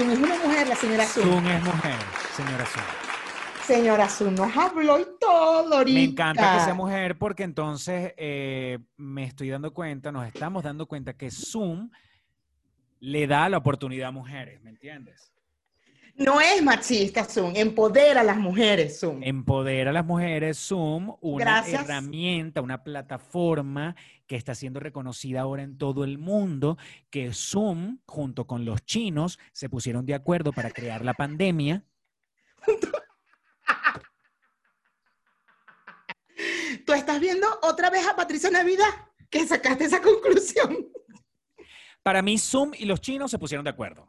Zoom es una mujer, la señora Zoom. Zoom es mujer, señora Zoom. Señora Zoom nos habló y todo ahorita. Me encanta que sea mujer porque entonces eh, me estoy dando cuenta, nos estamos dando cuenta que Zoom le da la oportunidad a mujeres, ¿me entiendes? No es machista Zoom, empodera a las mujeres Zoom. Empodera a las mujeres, Zoom, una Gracias. herramienta, una plataforma que está siendo reconocida ahora en todo el mundo, que Zoom, junto con los chinos, se pusieron de acuerdo para crear la pandemia. ¿Tú estás viendo otra vez a Patricia Navidad? Que sacaste esa conclusión. Para mí, Zoom y los chinos se pusieron de acuerdo.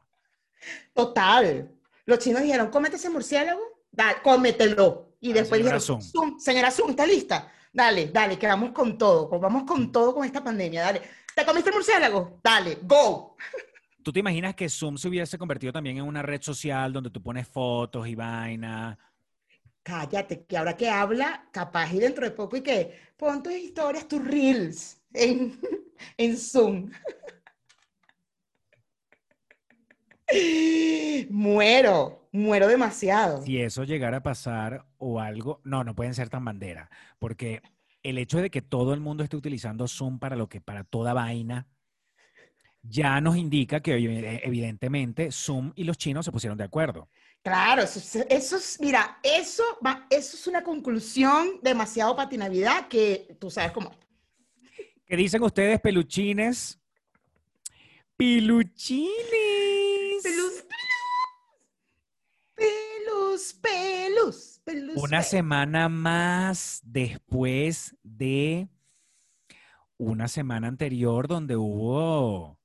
Total. Los chinos dijeron, cómete ese murciélago, dale, cómetelo. Y Ah, después señora dijeron, Zoom. "Zoom, señora Zoom, ¿está lista? Dale, dale, que vamos con todo, vamos con todo con esta pandemia, dale. ¿Te comiste el murciélago? Dale, go. ¿Tú te imaginas que Zoom se hubiese convertido también en una red social donde tú pones fotos y vaina? Cállate, que ahora que habla, capaz y dentro de poco y que pon tus historias, tus reels en, en Zoom. Muero, muero demasiado. Si eso llegara a pasar o algo, no, no pueden ser tan bandera, porque el hecho de que todo el mundo esté utilizando Zoom para lo que para toda vaina ya nos indica que evi- evidentemente Zoom y los chinos se pusieron de acuerdo. Claro, eso, es- eso es, mira, eso, va- eso es una conclusión demasiado patinavidad que tú sabes cómo. ¿Qué dicen ustedes, peluchines? Peluchines. Pelus, pelus, pelus, pelus. Una semana más después de una semana anterior donde hubo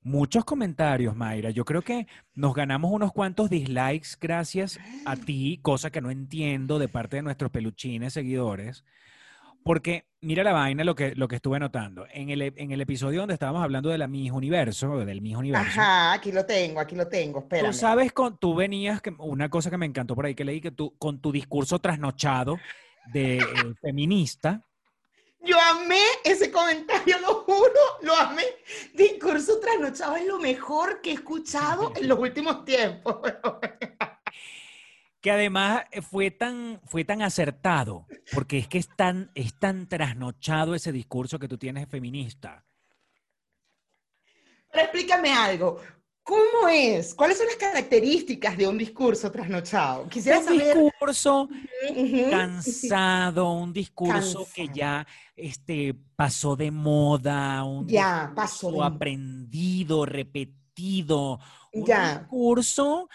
muchos comentarios, Mayra. Yo creo que nos ganamos unos cuantos dislikes gracias a ti, cosa que no entiendo de parte de nuestros peluchines seguidores. Porque mira la vaina, lo que, lo que estuve notando. En el, en el episodio donde estábamos hablando de la Miss Universo, del Miss Universo, Ajá, aquí lo tengo, aquí lo tengo. Tú sabes, con, tú venías, que, una cosa que me encantó por ahí que leí, que tú, con tu discurso trasnochado de eh, feminista, Yo amé ese comentario, lo juro, lo amé. Discurso trasnochado es lo mejor que he escuchado en los últimos tiempos. que además eh, fue tan, fue tan acertado, porque es que es tan, es tan trasnochado ese discurso que tú tienes feminista. Pero explícame algo. ¿Cómo es? ¿Cuáles son las características de un discurso trasnochado? Quisiera Un saber. discurso cansado, un discurso que ya este, pasó de moda, un Ya, pasó discurso de- aprendido, repetido, un Ya. discurso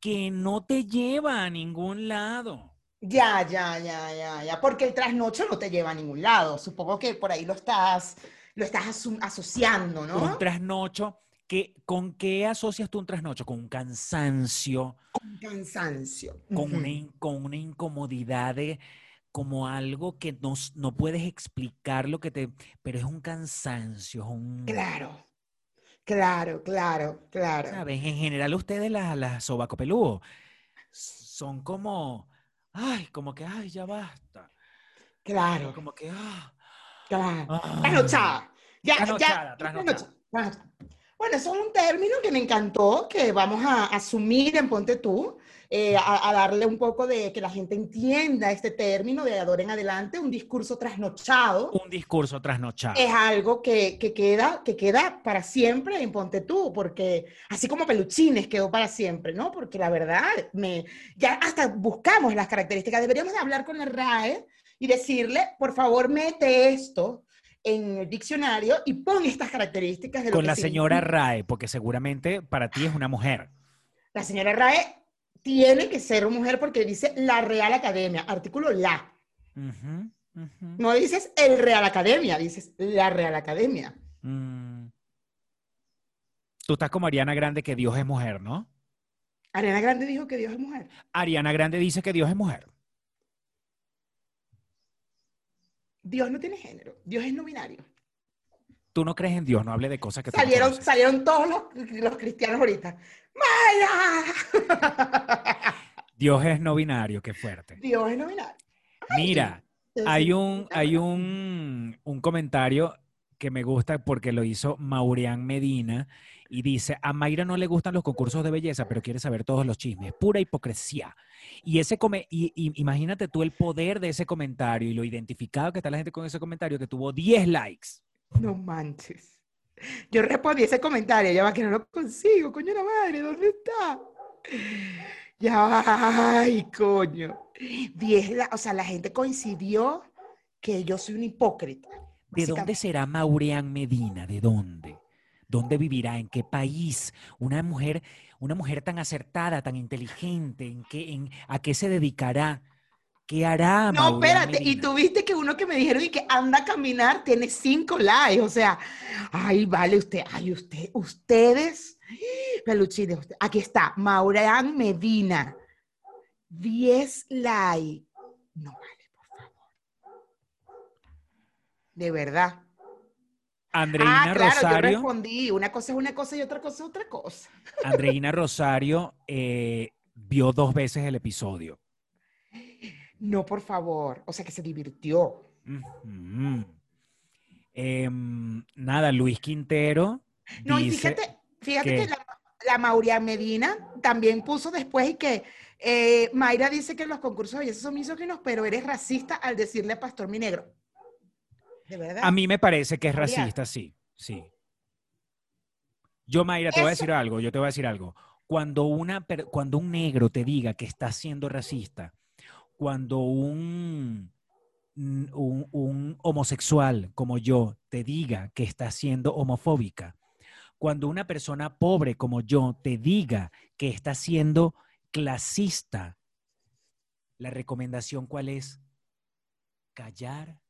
que no te lleva a ningún lado. Ya, ya, ya, ya, ya. Porque el trasnocho no te lleva a ningún lado. Supongo que por ahí lo estás, lo estás asociando, ¿no? Un trasnocho, que, ¿con qué asocias tú un trasnocho? Con un cansancio, Con cansancio. con, una, in- con una incomodidad de como algo que no, no puedes explicar lo que te... Pero es un cansancio, es un... Claro, claro, claro, claro. ¿Sabes? En general ustedes las, las sobacopeludos son como... Ay, como que, ay, ya basta. Claro, Como que, ah, claro. ah. Trasnochada. Ya, ya. trasnochada. trasnochada. Bueno, eso es un término que me encantó, que vamos a asumir en Ponte Tú, eh, a, a darle un poco de que la gente entienda este término de ahora en adelante, un discurso trasnochado. Un discurso trasnochado. es algo que, que queda, que queda para siempre en Ponte Tú, porque así como Peluchines quedó para siempre, ¿no? Porque la verdad, me, ya hasta buscamos las características. Deberíamos de hablar con la RAE y decirle, por favor, mete esto en el diccionario y pon estas características de lo Con que la señora significa. Rae, porque seguramente para ti es una mujer. La señora RAE tiene que ser mujer porque dice la Real Academia, artículo la. No dices el Real Academia, dices la Real Academia. Mm. Tú estás como Ariana Grande que Dios es mujer, ¿no? Ariana Grande dijo que Dios es mujer. Ariana Grande dice que Dios es mujer. Dios no tiene género, Dios es no binario. Tú no crees en Dios, no hable de cosas que no Salieron, conoces. salieron todos los, los cristianos ahorita. ¡Maya! Dios es no binario, qué fuerte. Dios es no binario. Mira, hay un, hay un, un comentario que me gusta porque lo hizo Maurián Medina y dice, a Mayra no le gustan los concursos de belleza, pero quiere saber todos los chismes. Pura hipocresía. Y ese come y, imagínate tú el poder de ese comentario y lo identificado que está la gente con ese comentario que tuvo 10 likes. No manches. Yo respondí ese comentario, ya va que no lo consigo, coño la madre, ¿dónde está? Ya, ay, coño. 10, o sea, la gente coincidió que yo soy un hipócrita. ¿De dónde será Maurián Medina? ¿De dónde? ¿Dónde vivirá? ¿En qué país? Una mujer, una mujer tan acertada, tan inteligente, ¿en qué, en, ¿a qué se dedicará? ¿Qué hará? No, espérate, y tuviste que uno que me dijeron y que anda a caminar tiene cinco likes, o sea, ay, vale, usted, ay, usted, ustedes, peluchines, aquí está, Maurán Medina, 10 likes. No vale, por favor. De verdad. Andreina ah, claro, Rosario. Yo respondí. Una cosa es una cosa y otra cosa es otra cosa. Andreina Rosario eh, vio dos veces el episodio. No, por favor. O sea que se divirtió. Em, nada, Luis Quintero. No, y fíjate, fíjate que, la, Mauria Medina también puso después y que eh, Mayra dice que los concursos de belleza son misóginos, pero eres racista al decirle pastor mi negro. A mí me parece que es racista, sí, sí. Yo, Mayra, te voy a decir algo, yo te voy a decir algo. Cuando, una, cuando un negro te diga que está siendo racista, cuando un, un, un, homosexual como yo te diga que está siendo homofóbica, cuando una persona pobre como yo te diga que está siendo clasista, la recomendación cuál es? Callar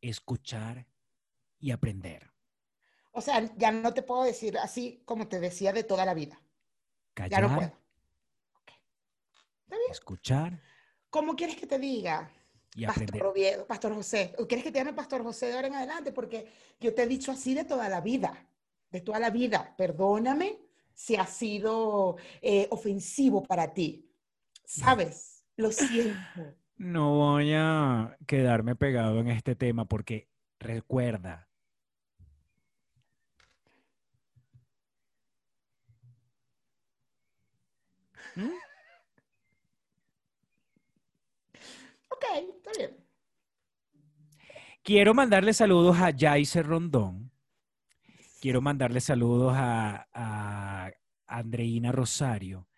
escuchar y aprender. O sea, ya no te puedo decir así como te decía de toda la vida. Callar, ya no puedo. Escuchar. ¿Cómo quieres que te diga? Y Pastor Oviedo, Pastor José. ¿O quieres que te llame Pastor José de ahora en adelante? Porque yo te he dicho así de toda la vida. De toda la vida. Perdóname si ha sido eh, ofensivo para ti. ¿Sabes? Lo siento. No voy a quedarme pegado en este tema porque recuerda. ¿Mm? Ok, está bien. Quiero mandarle saludos a Jaice Rondón. Quiero mandarle saludos a, a Andreina Rosario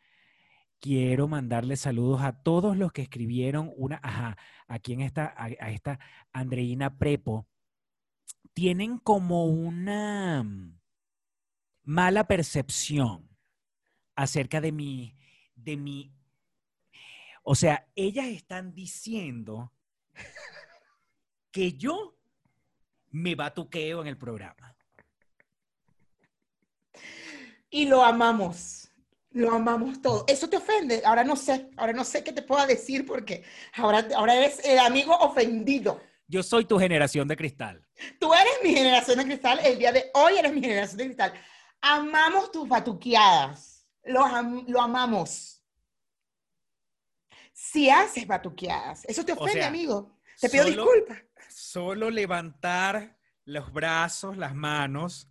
quiero mandarle saludos a todos los que escribieron una, ajá, aquí en esta, a, esta Andreina Prepo, tienen como una mala percepción acerca de mi, de mi, o sea, ellas están diciendo que yo me batuqueo en el programa. Y lo amamos. Lo amamos todo. ¿Eso te ofende? Ahora no sé, ahora no sé qué te puedo decir porque ahora, ahora eres el amigo ofendido. Yo soy tu generación de cristal. Tú eres mi generación de cristal, el día de hoy eres mi generación de cristal. Amamos tus batuqueadas, lo, lo amamos. Si haces batuqueadas, eso te ofende, amigo. Te pido disculpas. Solo levantar los brazos, las manos,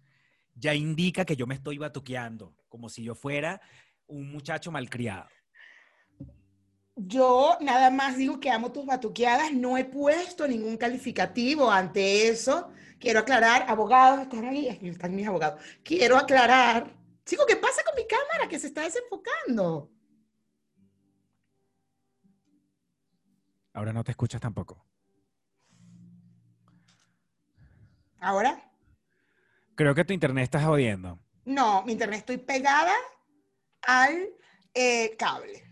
ya indica que yo me estoy batuqueando, como si yo fuera un muchacho malcriado. Yo nada más digo que amo tus batuqueadas, no he puesto ningún calificativo ante eso. Quiero aclarar, abogados, están ahí, están mis abogados. Quiero aclarar. Chico, ¿qué pasa con mi cámara que se está desenfocando? Ahora no te escuchas tampoco. ¿Ahora? Creo que tu internet está jodiendo. No, mi internet estoy pegada al eh, cable.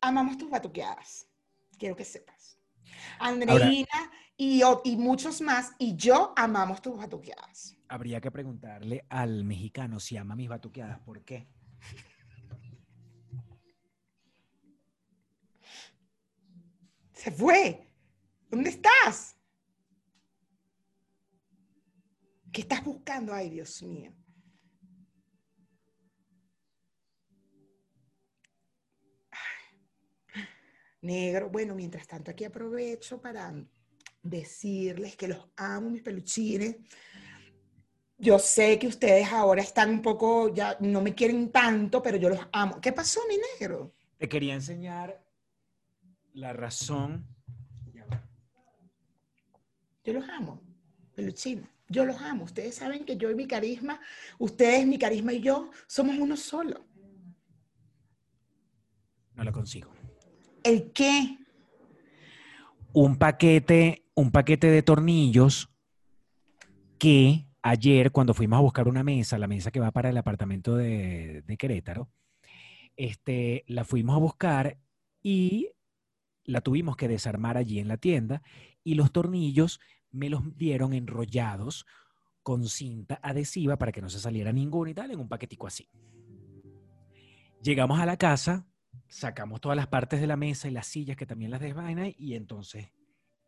Amamos tus batuqueadas. Quiero que sepas. Andreina y, y muchos más, y yo amamos tus batuqueadas. Habría que preguntarle al mexicano si ama mis batuqueadas. ¿Por qué? Se fue. ¿Dónde estás? ¿Qué estás buscando? Ay, Dios mío. Negro, bueno, mientras tanto aquí aprovecho para decirles que los amo, mis peluchines. Yo sé que ustedes ahora están un poco, ya no me quieren tanto, pero yo los amo. ¿Qué pasó, mi negro? Te quería enseñar la razón. Yo los amo, peluchines. Yo los amo. Ustedes saben que yo y mi carisma, ustedes, mi carisma y yo, somos uno solo. No lo consigo. ¿El qué? Un paquete, un paquete de tornillos que ayer cuando fuimos a buscar una mesa, la mesa que va para el apartamento de, de Querétaro, este, la fuimos a buscar y la tuvimos que desarmar allí en la tienda y los tornillos me los dieron enrollados con cinta adhesiva para que no se saliera ninguno y tal, en un paquetico así. Llegamos a la casa, sacamos todas las partes de la mesa y las sillas que también las desvainan y entonces,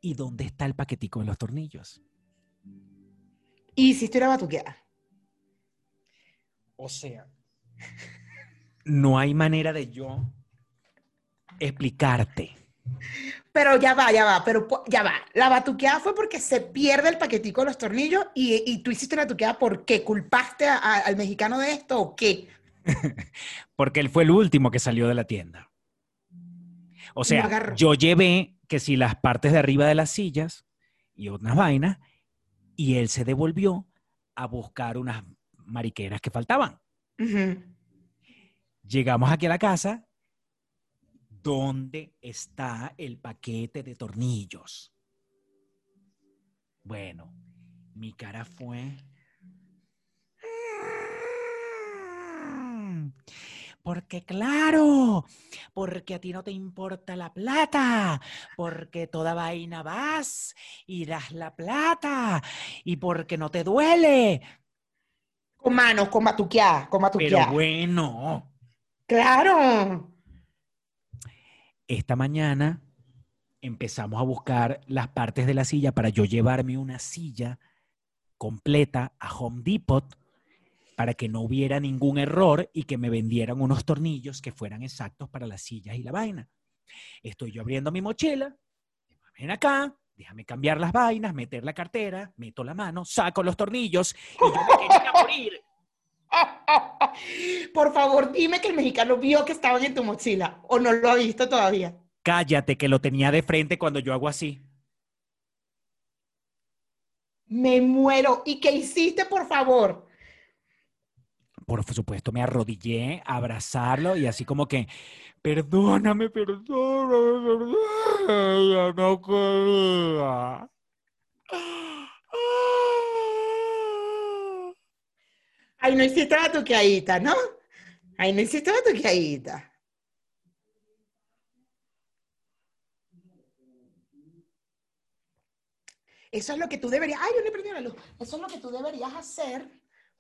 ¿y dónde está el paquetico de los tornillos? Y hiciste una batuqueada. O sea, no hay manera de yo explicarte. Pero ya va, ya va, pero ya va. La batuqueada fue porque se pierde el paquetico de los tornillos y, y tú hiciste una batuqueada ¿por qué? ¿Culpaste a, a, al mexicano de esto o qué? porque él fue el último que salió de la tienda. O sea, yo llevé que si las partes de arriba de las sillas y unas vainas, y él se devolvió a buscar unas mariqueras que faltaban. Uh -huh. Llegamos aquí a la casa ¿Dónde está el paquete de tornillos? Bueno, mi cara fue... Porque claro, porque a ti no te importa la plata, porque toda vaina vas y das la plata y porque no te duele. Con manos, con matuqueá, con matuqueá. Pero bueno. Claro esta mañana empezamos a buscar las partes de la silla para yo llevarme una silla completa a Home Depot para que no hubiera ningún error y que me vendieran unos tornillos que fueran exactos para las sillas y la vaina. Estoy yo abriendo mi mochila, ven acá, déjame cambiar las vainas, meter la cartera, meto la mano, saco los tornillos y yo me quería morir. Por favor, dime que el mexicano vio que estaban en tu mochila o no lo ha visto todavía. Cállate, que lo tenía de frente cuando yo hago así. Me muero. ¿Y qué hiciste, por favor? Por supuesto, me arrodillé a abrazarlo y así como que, perdóname, perdóname, perdóname, no quería. Ahí no hiciste la tuqueadita, ¿no? Ahí no hiciste la tuqueadita. Eso es lo que tú deberías, ay, yo le perdí la luz. Eso es lo que tú deberías hacer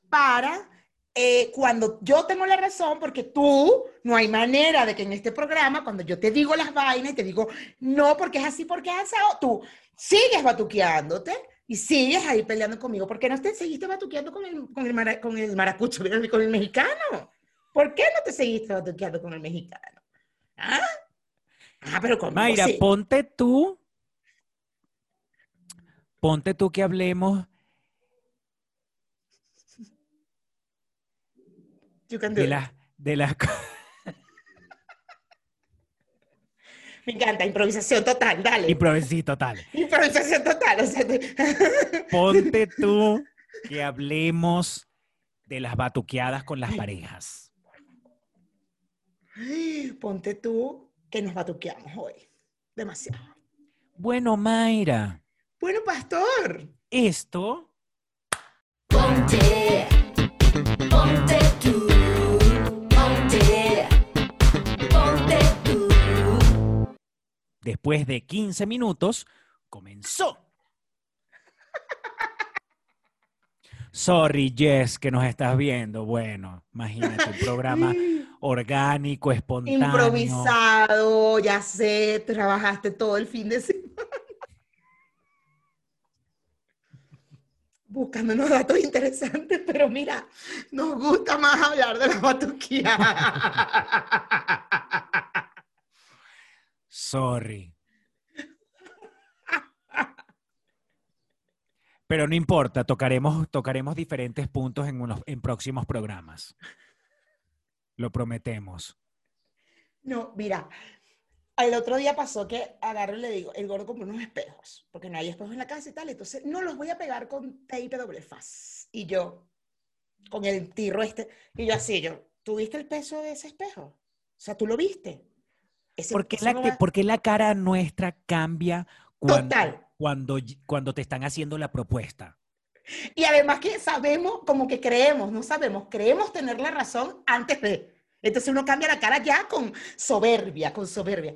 para eh, cuando yo tengo la razón, porque tú, no hay manera de que en este programa, cuando yo te digo las vainas y te digo, no, porque es así, porque es así, tú sigues batuqueándote y sigues ahí peleando conmigo. ¿Por qué no te seguiste batuqueando con el, con el, mara, con el maracucho, con el mexicano? ¿Por qué no te seguiste batuqueando con el mexicano? ¿Ah? Ah, pero conmigo Mayra, sí. ponte tú, ponte tú que hablemos de las de las Me encanta, improvisación total, dale. improvisí total. improvisación total. O sea, te- Ponte tú que hablemos de las batuqueadas con las parejas. Ponte tú que nos batuqueamos hoy. Demasiado. Bueno, Mayra, Bueno, pastor. esto Ponte, ponte, después de 15 minutos comenzó. Sorry, Jess, que nos estás viendo. Bueno, imagínate, un programa orgánico, espontáneo. Improvisado, ya sé, trabajaste todo el fin de semana. buscando unos datos interesantes, pero mira, nos gusta más hablar de la batuquía. Sorry. Pero no importa, tocaremos, tocaremos diferentes puntos en, unos, en próximos programas. Lo prometemos. No, mira, el otro día pasó que agarro y le digo, el gordo compró unos espejos, porque no hay espejos en la casa y tal, entonces no los voy a pegar con tape doble faz. Y yo, con el tirro este, y yo así, yo, ¿tú viste el peso de ese espejo? O sea, ¿tú lo viste? Ese ¿Por qué, peso la, no que- va- por qué la cara nuestra cambia cuando, Total. cuando, cuando te están haciendo la propuesta? Y además que sabemos, como que creemos, no sabemos, creemos tener la razón antes de. Entonces uno cambia la cara ya con soberbia, con soberbia.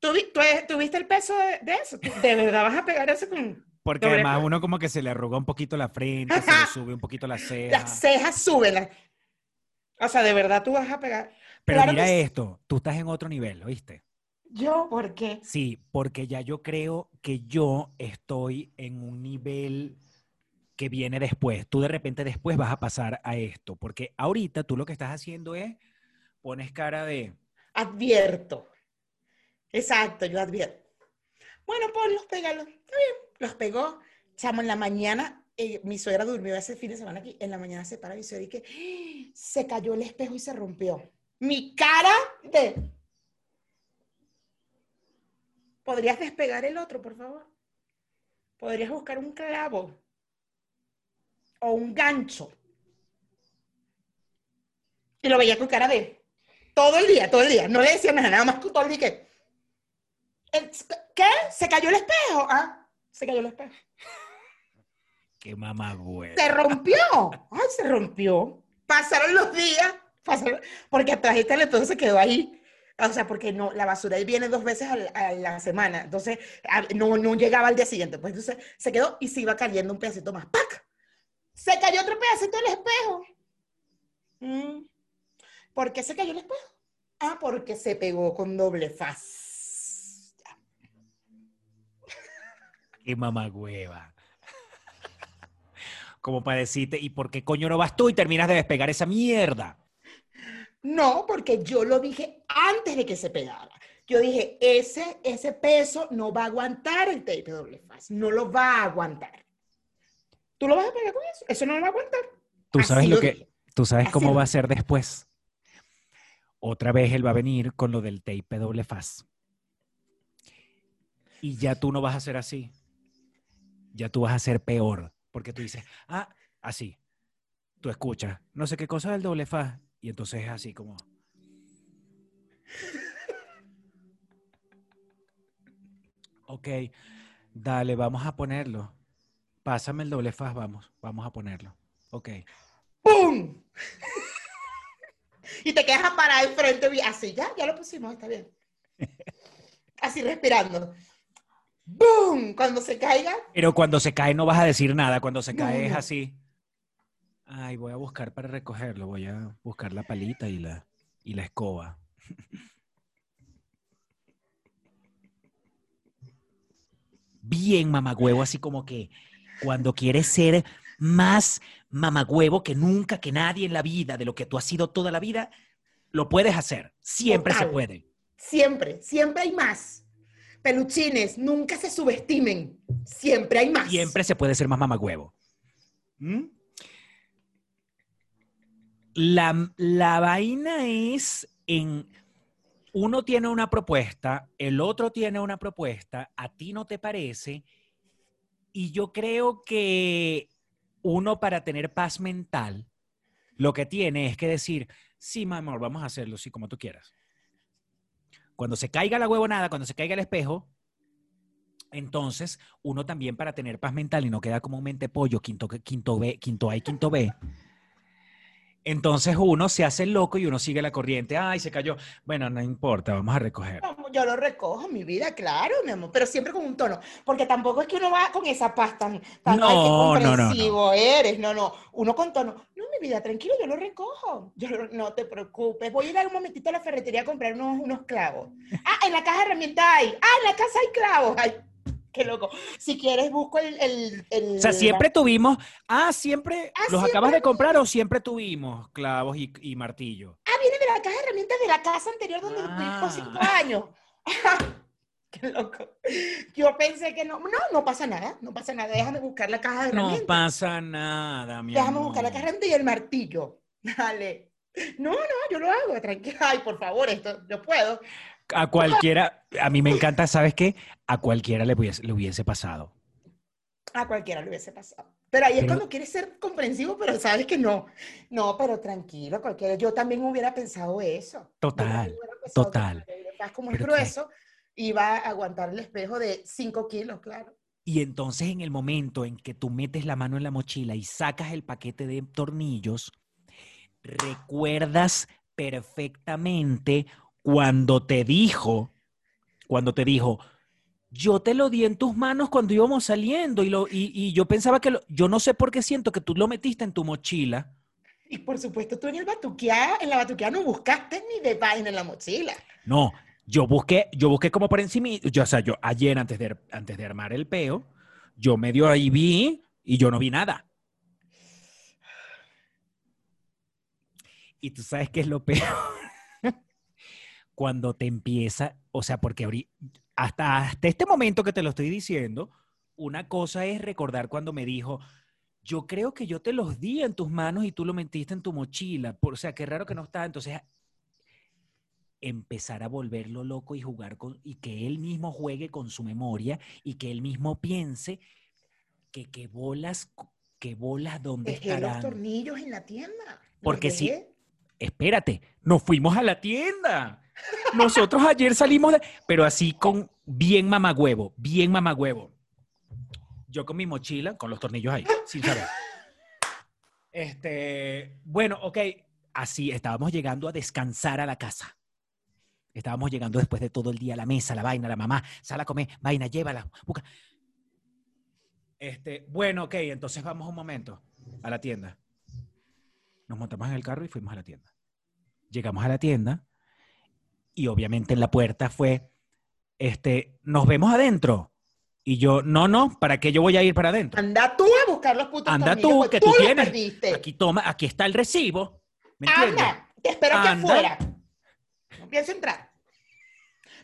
¿Tú, tú, tú viste el peso de, de eso? ¿Tú ¿De verdad vas a pegar eso con Porque Doble además uno como que se le arruga un poquito la frente, se le sube un poquito la ceja. las cejas suben? O sea, de verdad tú vas a pegar. Pero Claro mira que esto, tú estás en otro nivel, ¿oíste? Yo, ¿por qué? Sí, porque ya yo creo que yo estoy en un nivel que viene después. Tú de repente después vas a pasar a esto, porque ahorita tú lo que estás haciendo es pones cara de, Advierto. Exacto, yo advierto. Bueno, ponlos, pégalos. Está bien. Los pegó. Chamo, en la mañana, eh, mi suegra durmió ese fin de semana aquí. En la mañana se para mi suegra y que ¡ah! se cayó el espejo y se rompió. Mi cara de. ¿Podrías despegar el otro, por favor? ¿Podrías buscar un clavo? O un gancho. Y lo veía con cara de. Todo el día, todo el día. No le decía nada, nada más con todo el día que. "El- ¿Qué? ¿Se cayó el espejo? Ah, se cayó el espejo. qué mamá güey. Se rompió. Ay, se rompió. Pasaron los días, pasaron, porque atrás este el espejo se quedó ahí. O sea, porque no, la basura ahí viene dos veces a la semana. Entonces, no, no llegaba al día siguiente. Pues entonces se quedó y se iba cayendo un pedacito más. ¡Pac! Se cayó otro pedacito del espejo. Mm. ¿Por qué se cayó el espejo? Ah, porque se pegó con doble faz. Qué mamá hueva. Como para decirte, ¿y por qué coño no vas tú y terminas de despegar esa mierda? No, porque yo lo dije antes de que se pegara. Yo dije, ese, ese peso no va a aguantar el tape doble faz, no lo va a aguantar. ¿Tú lo vas a pegar con eso? Eso no lo va a aguantar. Tú Así sabes lo que, dije. tú sabes Así cómo lo va a ser después. Otra vez él va a venir con lo del tape doble faz. Y ya tú no vas a ser así. Ya tú vas a ser peor. Porque tú dices, ah, así. Tú escuchas, no sé qué cosa del doble faz. Y entonces es así como. Ok, dale, vamos a ponerlo. Pásame el doble faz, vamos, vamos a ponerlo. Ok. ¡Pum! y te quedas parado al frente, así, ya, ya lo pusimos, está bien. Así respirando. ¡Bum! Cuando se caiga, Pero cuando se cae no vas a decir nada, cuando se No, cae es así. Ay, voy a buscar para recogerlo, voy a buscar la palita y la, y la escoba. Bien mamagüevo, así como que cuando quieres ser más mamagüevo que nunca, que nadie en la vida, de lo que tú has sido toda la vida, lo puedes hacer. Siempre se puede. siempre, siempre hay más. Peluchines, nunca se subestimen. Siempre hay más. Siempre se puede ser más mamagüevo. ¿Mm? La, la vaina es en uno tiene una propuesta, el otro tiene una propuesta, a ti no te parece, y yo creo que uno para tener paz mental, lo que tiene es que decir, sí, mi amor, vamos a hacerlo, sí, como tú quieras. Cuando se caiga la huevonada, cuando se caiga el espejo, entonces uno también para tener paz mental y no queda como un mente pollo, quinto, quinto B, quinto A y quinto B. Entonces uno se hace loco y uno sigue la corriente. Ay, se cayó. Bueno, no importa, vamos a recoger. No, Yo lo recojo, mi vida, claro, mi amor, pero siempre con un tono, porque tampoco es que uno va con esa paz tan, tan ay, qué No, no, no, no. comprensivo eres, no, no, uno con tono, no, mi vida, tranquilo, yo lo recojo, yo lo- no te preocupes, voy a ir a un momentito a la ferretería a comprar unos, unos clavos. Ah, en la caja de herramientas hay, ah, en la casa hay clavos, ay, Qué loco. Si quieres, busco el. el, el- O sea, siempre tuvimos. Ah, siempre. Ah, ¿Los siempre acabas de comprar o siempre tuvimos clavos y, y martillo? Ah, viene de la caja de herramientas de la casa anterior donde Ah. por cinco años. Qué loco. Yo pensé que no. No, no pasa nada. No pasa nada. Déjame buscar la caja de No herramientas. pasa nada, mi Déjame buscar la caja de herramientas y el martillo. Dale. No, no, yo lo hago, tranquila. Ay, por favor, esto yo puedo. A cualquiera, a mí me encanta, ¿sabes qué? A cualquiera le hubiese, le hubiese pasado. A cualquiera le hubiese pasado. Pero ahí es cuando quieres ser comprensivo, pero sabes que no. No, pero tranquilo, cualquiera. Yo también hubiera pensado eso. Total, pensado total. paz como es grueso, iba a aguantar el espejo de 5 kilos, claro. Y entonces en el momento en que tú metes la mano en la mochila y sacas el paquete de tornillos, recuerdas perfectamente cuando te dijo, cuando te dijo, yo te lo di en tus manos cuando íbamos saliendo y, lo, y, y yo pensaba que lo- yo no sé por qué siento que tú lo metiste en tu mochila. Y por supuesto, tú en el batuqueá, en la batuqueá no buscaste ni de vaina en la mochila. No, yo busqué, yo busqué como por encima, yo, o sea, yo ayer antes de, antes de armar el peo, yo medio ahí vi y yo no vi nada. Y tú sabes qué es lo peor. Cuando te empieza, o sea, porque hasta, hasta este momento que te lo estoy diciendo, una cosa es recordar cuando me dijo, yo creo que yo te los di en tus manos y tú lo metiste en tu mochila. Por, o sea, qué raro que no está. Entonces, empezar a volverlo loco y jugar con, y que él mismo juegue con su memoria y que él mismo piense que, que bolas, que bolas dónde Dejé los estarán. tornillos en la tienda. Los Porque sí. dejé. Espérate, nos fuimos a la tienda. Nosotros ayer salimos de, pero así con bien mamagüevo, bien mamagüevo. Yo con mi mochila, con los tornillos ahí, sin saber. Este, bueno, ok, así estábamos llegando a descansar a la casa. Estábamos llegando después de todo el día a la mesa, la vaina, la mamá, sal a comer, vaina, llévala, busca. Este, bueno, ok, entonces vamos un momento a la tienda. Nos montamos en el carro y fuimos a la tienda. Llegamos a la tienda y obviamente en la puerta fue, este, nos vemos adentro. Y yo, no, no, ¿para qué yo voy a ir para adentro? Anda tú a buscar los putos Anda tornillos, tú, pues que tú los tienes. perdiste. Aquí toma, aquí está el recibo. ¿Me entiendes? Anda, te espero Anda. afuera. No pienso entrar.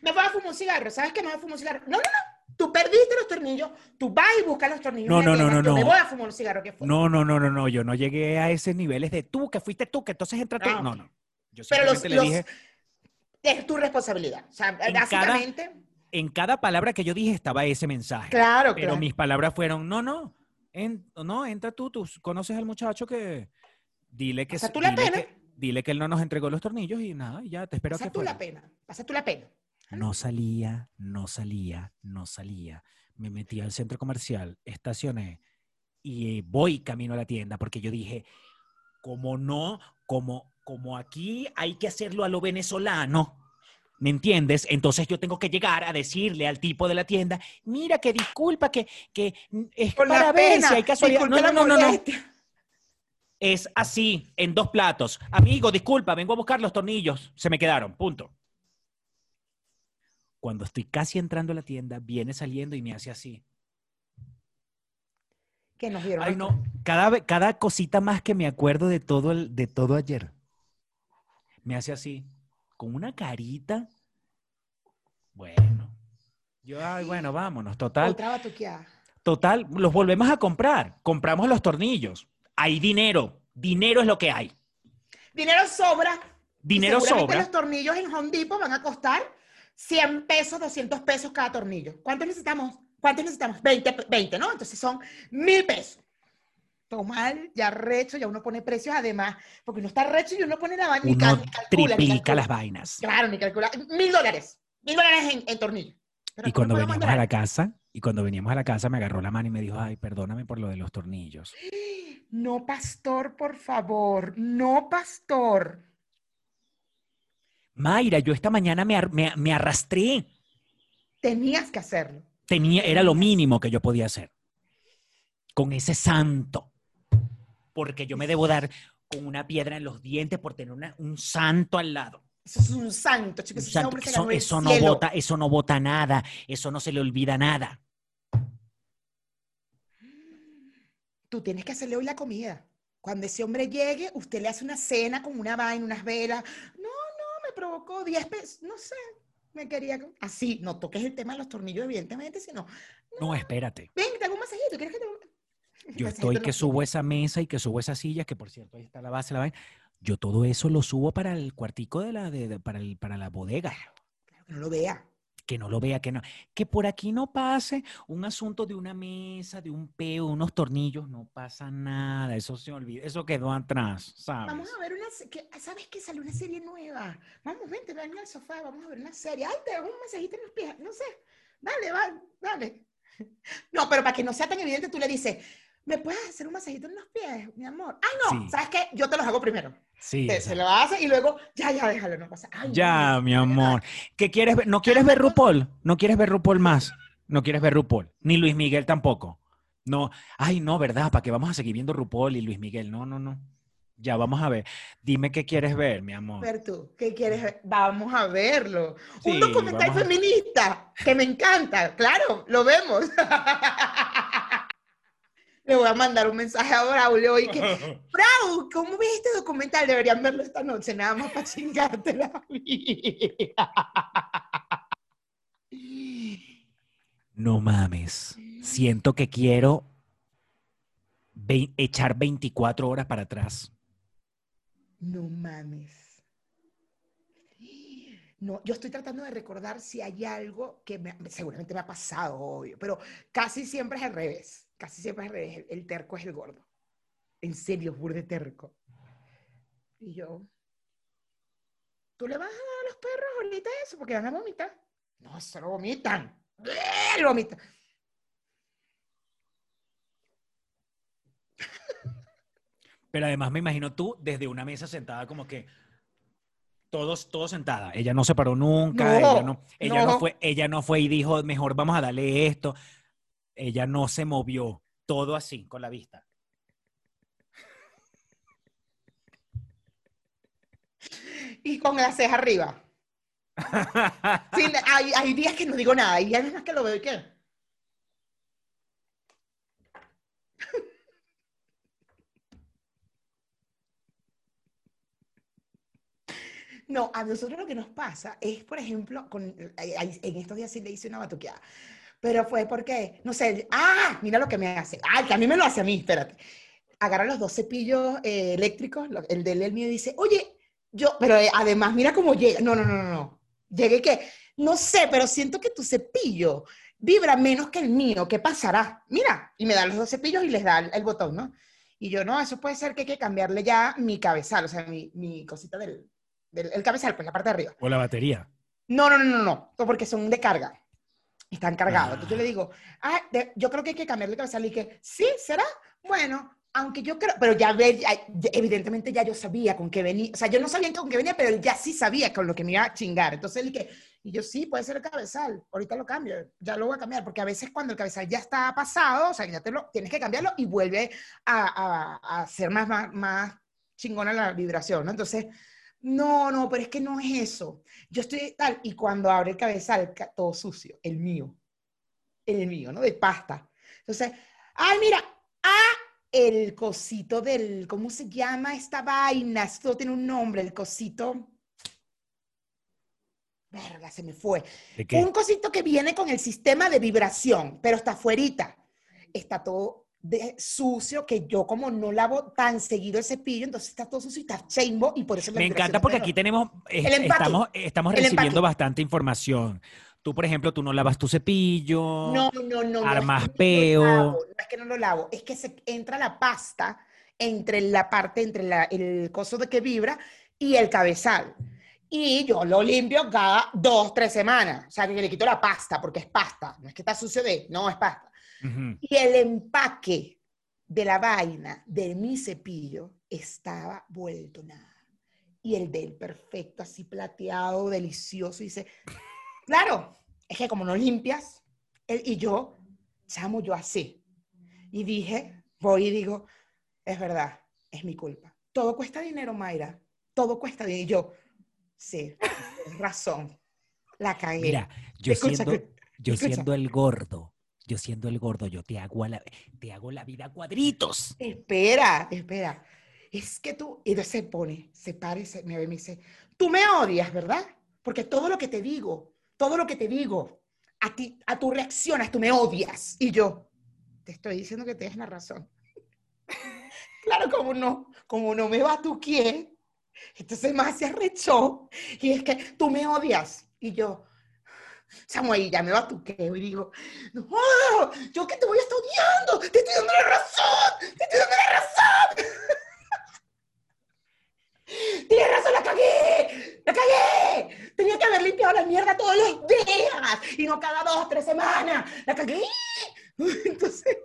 Me voy a fumar un cigarro. ¿Sabes qué? Me voy a fumar un cigarro. No, no, no. Tú perdiste los tornillos. Tú vas y buscas los tornillos. No, no, no, no, Yo me no. voy a fumar un cigarro aquí afuera. No, no, no, no, no. Yo no llegué a esos niveles de tú, que fuiste tú, que entonces entra tú. Ah, No, ok. no. Yo Pero los, le los- dije, es tu responsabilidad. O sea, En cada- básicamente. en cada palabra que yo dije estaba ese mensaje. Claro, Pero claro. mis palabras fueron, no, no, en- no, entra tú, tú conoces al muchacho que dile que, Pasa tú la pena. que dile que él no nos entregó los tornillos y nada, y ya te espero Pasa que tú la fuera. pena. Pasa tú la pena. No salía, no salía, no salía. Me metí al centro comercial, estacioné y voy camino a la tienda porque yo dije, como no, como, como aquí hay que hacerlo a lo venezolano, ¿me entiendes? Entonces yo tengo que llegar a decirle al tipo de la tienda, mira que disculpa, que, que es para la ver pena. si hay casualidad. No, no, no, no, no. Es así, en dos platos. Amigo, disculpa, vengo a buscar los tornillos. Se me quedaron, punto. Cuando estoy casi entrando a la tienda, viene saliendo y me hace así. Que nos dieron. Ay, no, cada, cada cosita más que me acuerdo de todo, el, de todo ayer. Me hace así, con una carita. Bueno. Yo, ay, bueno, vámonos, total. Otra batuqueada. Total, los volvemos a comprar. Compramos los tornillos. Hay dinero. Dinero es lo que hay. Dinero sobra. Dinero sobra. los tornillos en Home Depot van a costar 100 pesos, 200 pesos cada tornillo. ¿Cuántos necesitamos? ¿Cuántos necesitamos? 20, pe- 20 ¿no? Entonces son mil pesos. Tomar, ya recho, ya uno pone precios además, porque uno está recho y uno pone la vaina, Uno ni calcula, ni triplica calcula. las vainas. Claro, ni calcula. Mil dólares. Mil dólares en, en tornillo. Pero Y ¿cómo cuando veníamos a la casa, y cuando veníamos a la casa me agarró la mano y me dijo, ay, perdóname por lo de los tornillos. No, pastor, por favor. No, pastor. Mayra, yo esta mañana me, me- me arrastré. Tenías que hacerlo. Tenía, era lo mínimo que yo podía hacer. Con ese santo porque yo me debo dar con una piedra en los dientes por tener un santo al lado. Eso es un santo, chicos. Eso, no vota, eso no vota nada, eso no se le olvida nada. Tú tienes que hacerle hoy la comida. Cuando ese hombre llegue, usted le hace una cena con una vaina, unas velas. No, no, me provocó 10 pesos, no sé, me quería así, no toques el tema de los tornillos, evidentemente, sino. No, no espérate. Ven, te hago un masajito, ¿quieres que te... Yo estoy que subo esa mesa y que subo esa silla, que por cierto, ahí está la base, la vaina. Yo todo eso lo subo para el cuartico de la, de, de- para, el, para la bodega. Claro, que no lo vea. Que no lo vea, que no. Que por aquí no pase un asunto de una mesa, de un peo, unos tornillos, no pasa nada. Eso se olvida, eso quedó atrás, ¿sabes? Vamos a ver una que ¿Sabes que salió una serie nueva? Vamos, vente, ven al sofá, vamos a ver una serie. Ay, te hago un masajito en los pies. No sé. Dale, va, dale. No, pero para que no sea tan evidente, tú le dices, ¿me puedes hacer un masajito en los pies, mi amor? Ay, no, Sí. ¿sabes qué? Yo te los hago primero. Sí. Te- se lo hace y luego, ya, ya, déjalo, no pasa. Ay, Ya, no, mi amor. ¿Qué quieres ver? ¿No quieres ver RuPaul? ¿No quieres ver RuPaul más? ¿No quieres ver RuPaul? Ni Luis Miguel tampoco. No. Ay, no, ¿verdad? ¿Para qué vamos a seguir viendo RuPaul y Luis Miguel? No, no, no. Ya, vamos a ver. Dime qué quieres ver, mi amor. Ver tú, ¿qué quieres ver? Vamos a verlo. Sí, un documental a- feminista que me encanta. Claro, lo vemos. Le voy a mandar un mensaje a Braulio hoy que, Brau, ¿cómo ves este documental? Deberían verlo esta noche, nada más para chingarte la vida. No mames. Siento que quiero ve- echar 24 horas para atrás. No mames. No, yo estoy tratando de recordar si hay algo que me- seguramente me ha pasado, obvio, pero casi siempre es al revés. Casi siempre. El, el terco es el gordo. En serio, es burde terco. Y yo, ¿tú le vas a dar a los perros ahorita eso? Porque van a vomitar. No, se lo vomitan. Lo vomitan. Pero además me imagino tú desde una mesa sentada como que todos, todos sentada. Ella no se paró nunca, No, ella, no, ella no. no. fue, ella no fue y dijo, mejor vamos a darle esto. Ella no se movió, todo así, con la vista. Y con la ceja arriba. Sí, hay, hay días que no digo nada, hay días más que lo veo y qué. No, a nosotros lo que nos pasa es, por ejemplo, con, ay- ay, en estos días sí le hice una batuqueada, pero fue porque, no sé, ah, mira lo que me hace, ah, que a mí me lo hace a mí, espérate. Agarra los dos cepillos eh, eléctricos, el de él y el mío, y dice, oye, yo, pero eh, además, mira cómo llega, no, no, no, no, no, llegué que, no sé, pero siento que tu cepillo vibra menos que el mío, ¿qué pasará? Mira, y me da los dos cepillos y les da el, el botón, ¿no? Y yo, no, eso puede ser que hay que cambiarle ya mi cabezal, o sea, mi, mi cosita del, del el cabezal, pues la parte de arriba. O la batería. No, no, no, no, no, porque son de carga. Están cargados. Ah. Entonces yo le digo, ah, de- yo creo que hay que cambiarle el cabezal. Y que, sí, ¿será? Bueno, aunque yo creo, pero ya, ve- ya- ya- evidentemente ya yo sabía con qué venía, o sea, yo no sabía con qué venía, pero él ya sí sabía con lo que me iba a chingar. Entonces él que, y yo sí, puede ser el cabezal, ahorita lo cambio, ya lo voy a cambiar, porque a veces cuando el cabezal ya está pasado, o sea, ya te lo, tienes que cambiarlo y vuelve a, a, a ser más, más, más chingona la vibración, ¿no? Entonces, no, no, pero es que no es eso. Yo estoy tal, y cuando abre el cabezal, ca- todo sucio, el mío, el mío, ¿no? De pasta. Entonces, ay, mira, ah, el cosito del, ¿cómo se llama esta vaina? Esto tiene un nombre, el cosito. Verga, se me fue. Un cosito que viene con el sistema de vibración, pero está afuerita. Está todo de, sucio, que yo como no lavo tan seguido el cepillo, entonces está todo sucio y está chimbo, y por eso Me encanta porque aquí tenemos, es- empaque. estamos, estamos recibiendo bastante información. Tú, por ejemplo, tú no lavas tu cepillo. No, no, no. no, armas no peo. lavo, No es que no lo lavo, es que se entra la pasta entre la parte, entre la- el coso de que vibra y el cabezal. Y yo lo limpio cada dos, tres semanas. O sea, que le quito la pasta, porque es pasta. No es que está sucio de, no, es pasta. Y el empaque de la vaina de mi cepillo estaba vuelto nada. Y el de él perfecto, así plateado, delicioso. Y dice, claro, es que como no limpias, él y yo, chamo, yo así. Y dije, voy y digo, es verdad, es mi culpa. Todo cuesta dinero, Mayra. Todo cuesta dinero. Y yo, sí, razón. La cagué. Mira, yo siendo, yo siendo el gordo, yo siendo el gordo, yo te hago, la, te hago la vida a cuadritos. Espera, espera. Es que tú, y se pone, se para y se, me ve y me dice, tú me odias, ¿verdad? Porque todo lo que te digo, todo lo que te digo, a ti, a tu reaccionas, tú me odias. Y yo, te estoy diciendo que tienes la razón. claro, como no, como no me va tú quién, entonces más se arrechó. Y es que tú me odias. Y yo, Samuel, ya me va tu qué. Y digo, no, yo que te voy a estar odiando, te estoy dando la razón, te estoy dando la razón. Tienes razón, la cagué, la cagué. Tenía que haber limpiado la mierda todos los días y no cada dos, tres semanas. La cagué. Entonces,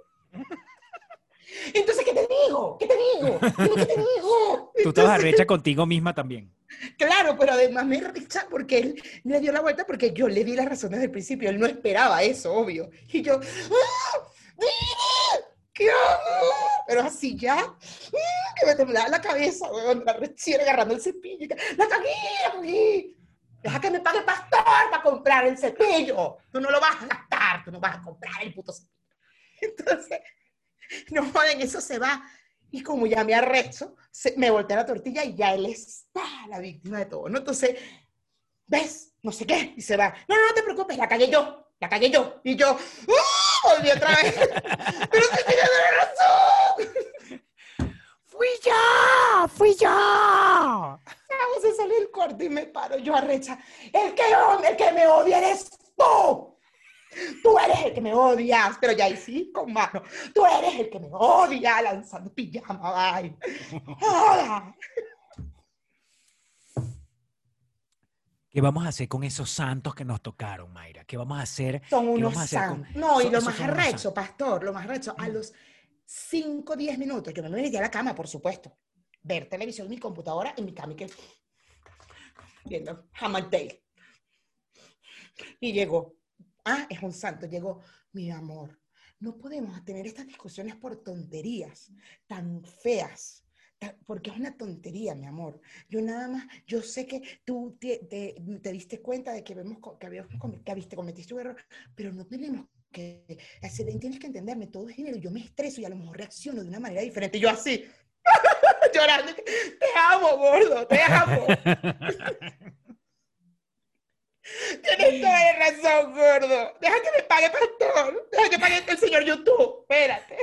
entonces, ¿qué te digo? ¿Qué te digo? ¿Qué te digo? Tú estabas Entonces, arrecha contigo misma también. Claro, pero además me recha porque él le dio la vuelta porque yo le di las razones desde el principio. Él no esperaba eso, obvio. Y yo, ¡Ah! ¿qué hago? Pero así ya, ¡ah! que me temblaba la cabeza, weón, la recién agarrando el cepillo. La cagué. Deja que me pague pastor para comprar el cepillo. Tú no lo vas a gastar, tú no vas a comprar el puto cepillo. Entonces, no joden, eso se va. Y como ya me arrecho, se- me voltea la tortilla y ya él es la víctima de todo, ¿no? Entonces, ¿ves? No sé qué, y se va. No, no, no te preocupes, la cagué yo, la cagué yo. Y yo, ¡ah! volví otra vez. Pero te tenía la razón. ¡Fui yo! ¡Fui yo! Vamos a salir del cuarto y me paro yo arrecha. El que, el que me odia eres tú. Tú eres el que me odias, pero ya ahí sí, con mano. Tú eres el que me odia lanzando pijama, bye. Joda. ¿Qué vamos a hacer con esos santos que nos tocaron, Mayra? ¿Qué vamos a hacer? Son ¿Qué unos con- santos. No, y lo más arrecho, pastor, lo más arrecho, a los 5, 10 minutos, yo me metí a la cama, por supuesto, ver televisión en mi computadora, en mi cama, y que viendo Hammertale. Y llegó, ah, es un santo, llegó, mi amor, no podemos tener estas discusiones por tonterías tan feas. Porque es una tontería, mi amor. Yo nada más, yo sé que tú te, te- te diste cuenta de que, vemos, que, habíamos que habiste, cometiste un error, pero no tenemos que hacer, tienes que entenderme, todo es dinero, yo me estreso y a lo mejor reacciono de una manera diferente. Yo así, llorando, te amo, gordo, te amo. Tienes toda la razón, gordo. Deja que me pague pastor. Deja que pague el señor YouTube. Espérate.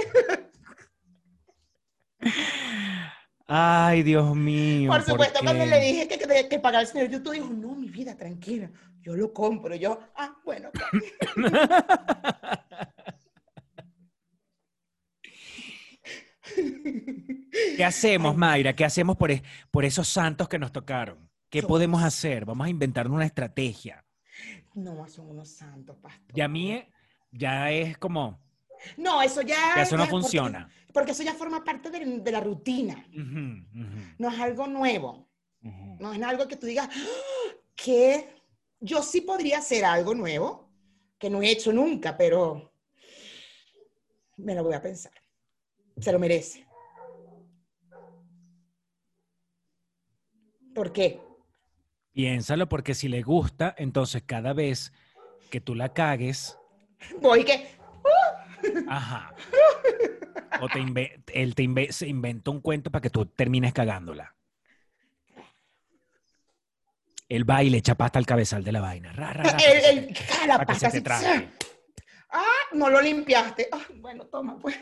Ay, Dios mío. Por supuesto, ¿por cuando le dije que, que, que pagaba el señor YouTube, dijo, no, mi vida, tranquila. Yo lo compro. Yo, ah, bueno. ¿Qué hacemos, Ay. Mayra? ¿Qué hacemos por, por esos santos que nos tocaron? ¿Qué Son- podemos hacer? Vamos a inventar una estrategia. No, son unos santos, pastor. Y a mí ya es como, No, eso ya... eso no ya- funciona. Porque, eso ya forma parte de, de la rutina. No es algo nuevo. No es algo que tú digas, "Ah, que yo sí podría hacer algo nuevo, que no he hecho nunca, pero me lo voy a pensar. Se lo merece. ¿Por qué? Piénsalo porque si le gusta, entonces cada vez que tú la cagues, Voy que, ajá. O te inve- él te inve- se inventa un cuento para que tú termines cagándola. Él va y le echa pasta al cabezal de la vaina. Ra, ra, ra, el, el, te- ah, la se te. Ah, no lo limpiaste. Ah, bueno, toma, pues.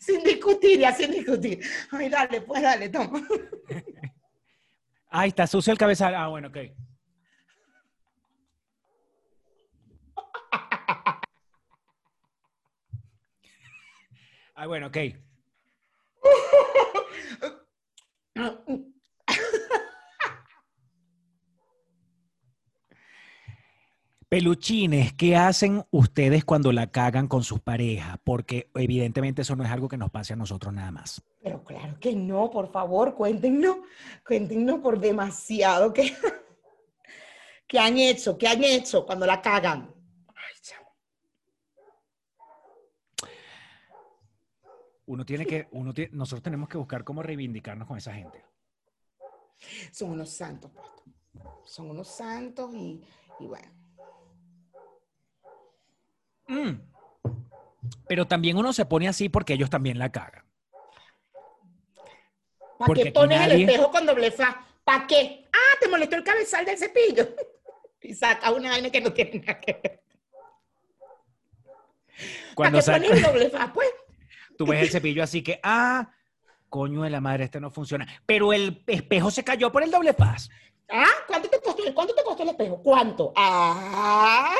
sin discutir, ya sin discutir. Ay, dale, pues dale, toma. Ay, está sucio el cabezal. Ah, bueno, ok. Ah, bueno, ok. Peluchines, ¿qué hacen ustedes cuando la cagan con sus parejas? Porque evidentemente eso no es algo que nos pase a nosotros nada más. Pero claro que no, por favor, cuéntenos, cuéntenos por demasiado que, que han hecho, que han hecho cuando la cagan. Ay. Uno tiene que, uno tie- nosotros tenemos que buscar cómo reivindicarnos con esa gente. Son unos santos, pastor. Son unos santos y, y bueno. Mm. Pero también uno se pone así porque ellos también la cagan. ¿Para qué pones el espejo con doble fa? ¿Para qué? Ah, te molestó el cabezal del cepillo. y saca una vaina que no tiene nada que ver. ¿Para Cuando qué sa- pones el doble fa? Pues, tú ves el cepillo así que, ah, coño de la madre, este no funciona. Pero el espejo se cayó por el doble faz. ah, ¿cuánto te costó, ¿cuánto te costó el espejo? ¿Cuánto? Ah,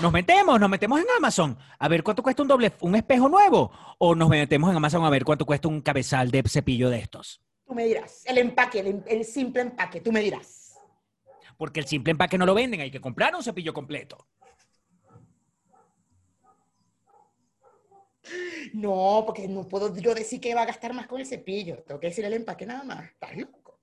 Nos metemos, nos metemos en Amazon a ver cuánto cuesta un doble, un espejo nuevo. O nos metemos en Amazon a ver cuánto cuesta un cabezal de cepillo de estos. tú me dirás. El empaque, el, el simple empaque, tú me dirás. Porque el simple empaque no lo venden, hay que comprar un cepillo completo. No, porque no puedo yo decir que va a gastar más con el cepillo. Tengo que decir el empaque nada más. ¿Estás loco?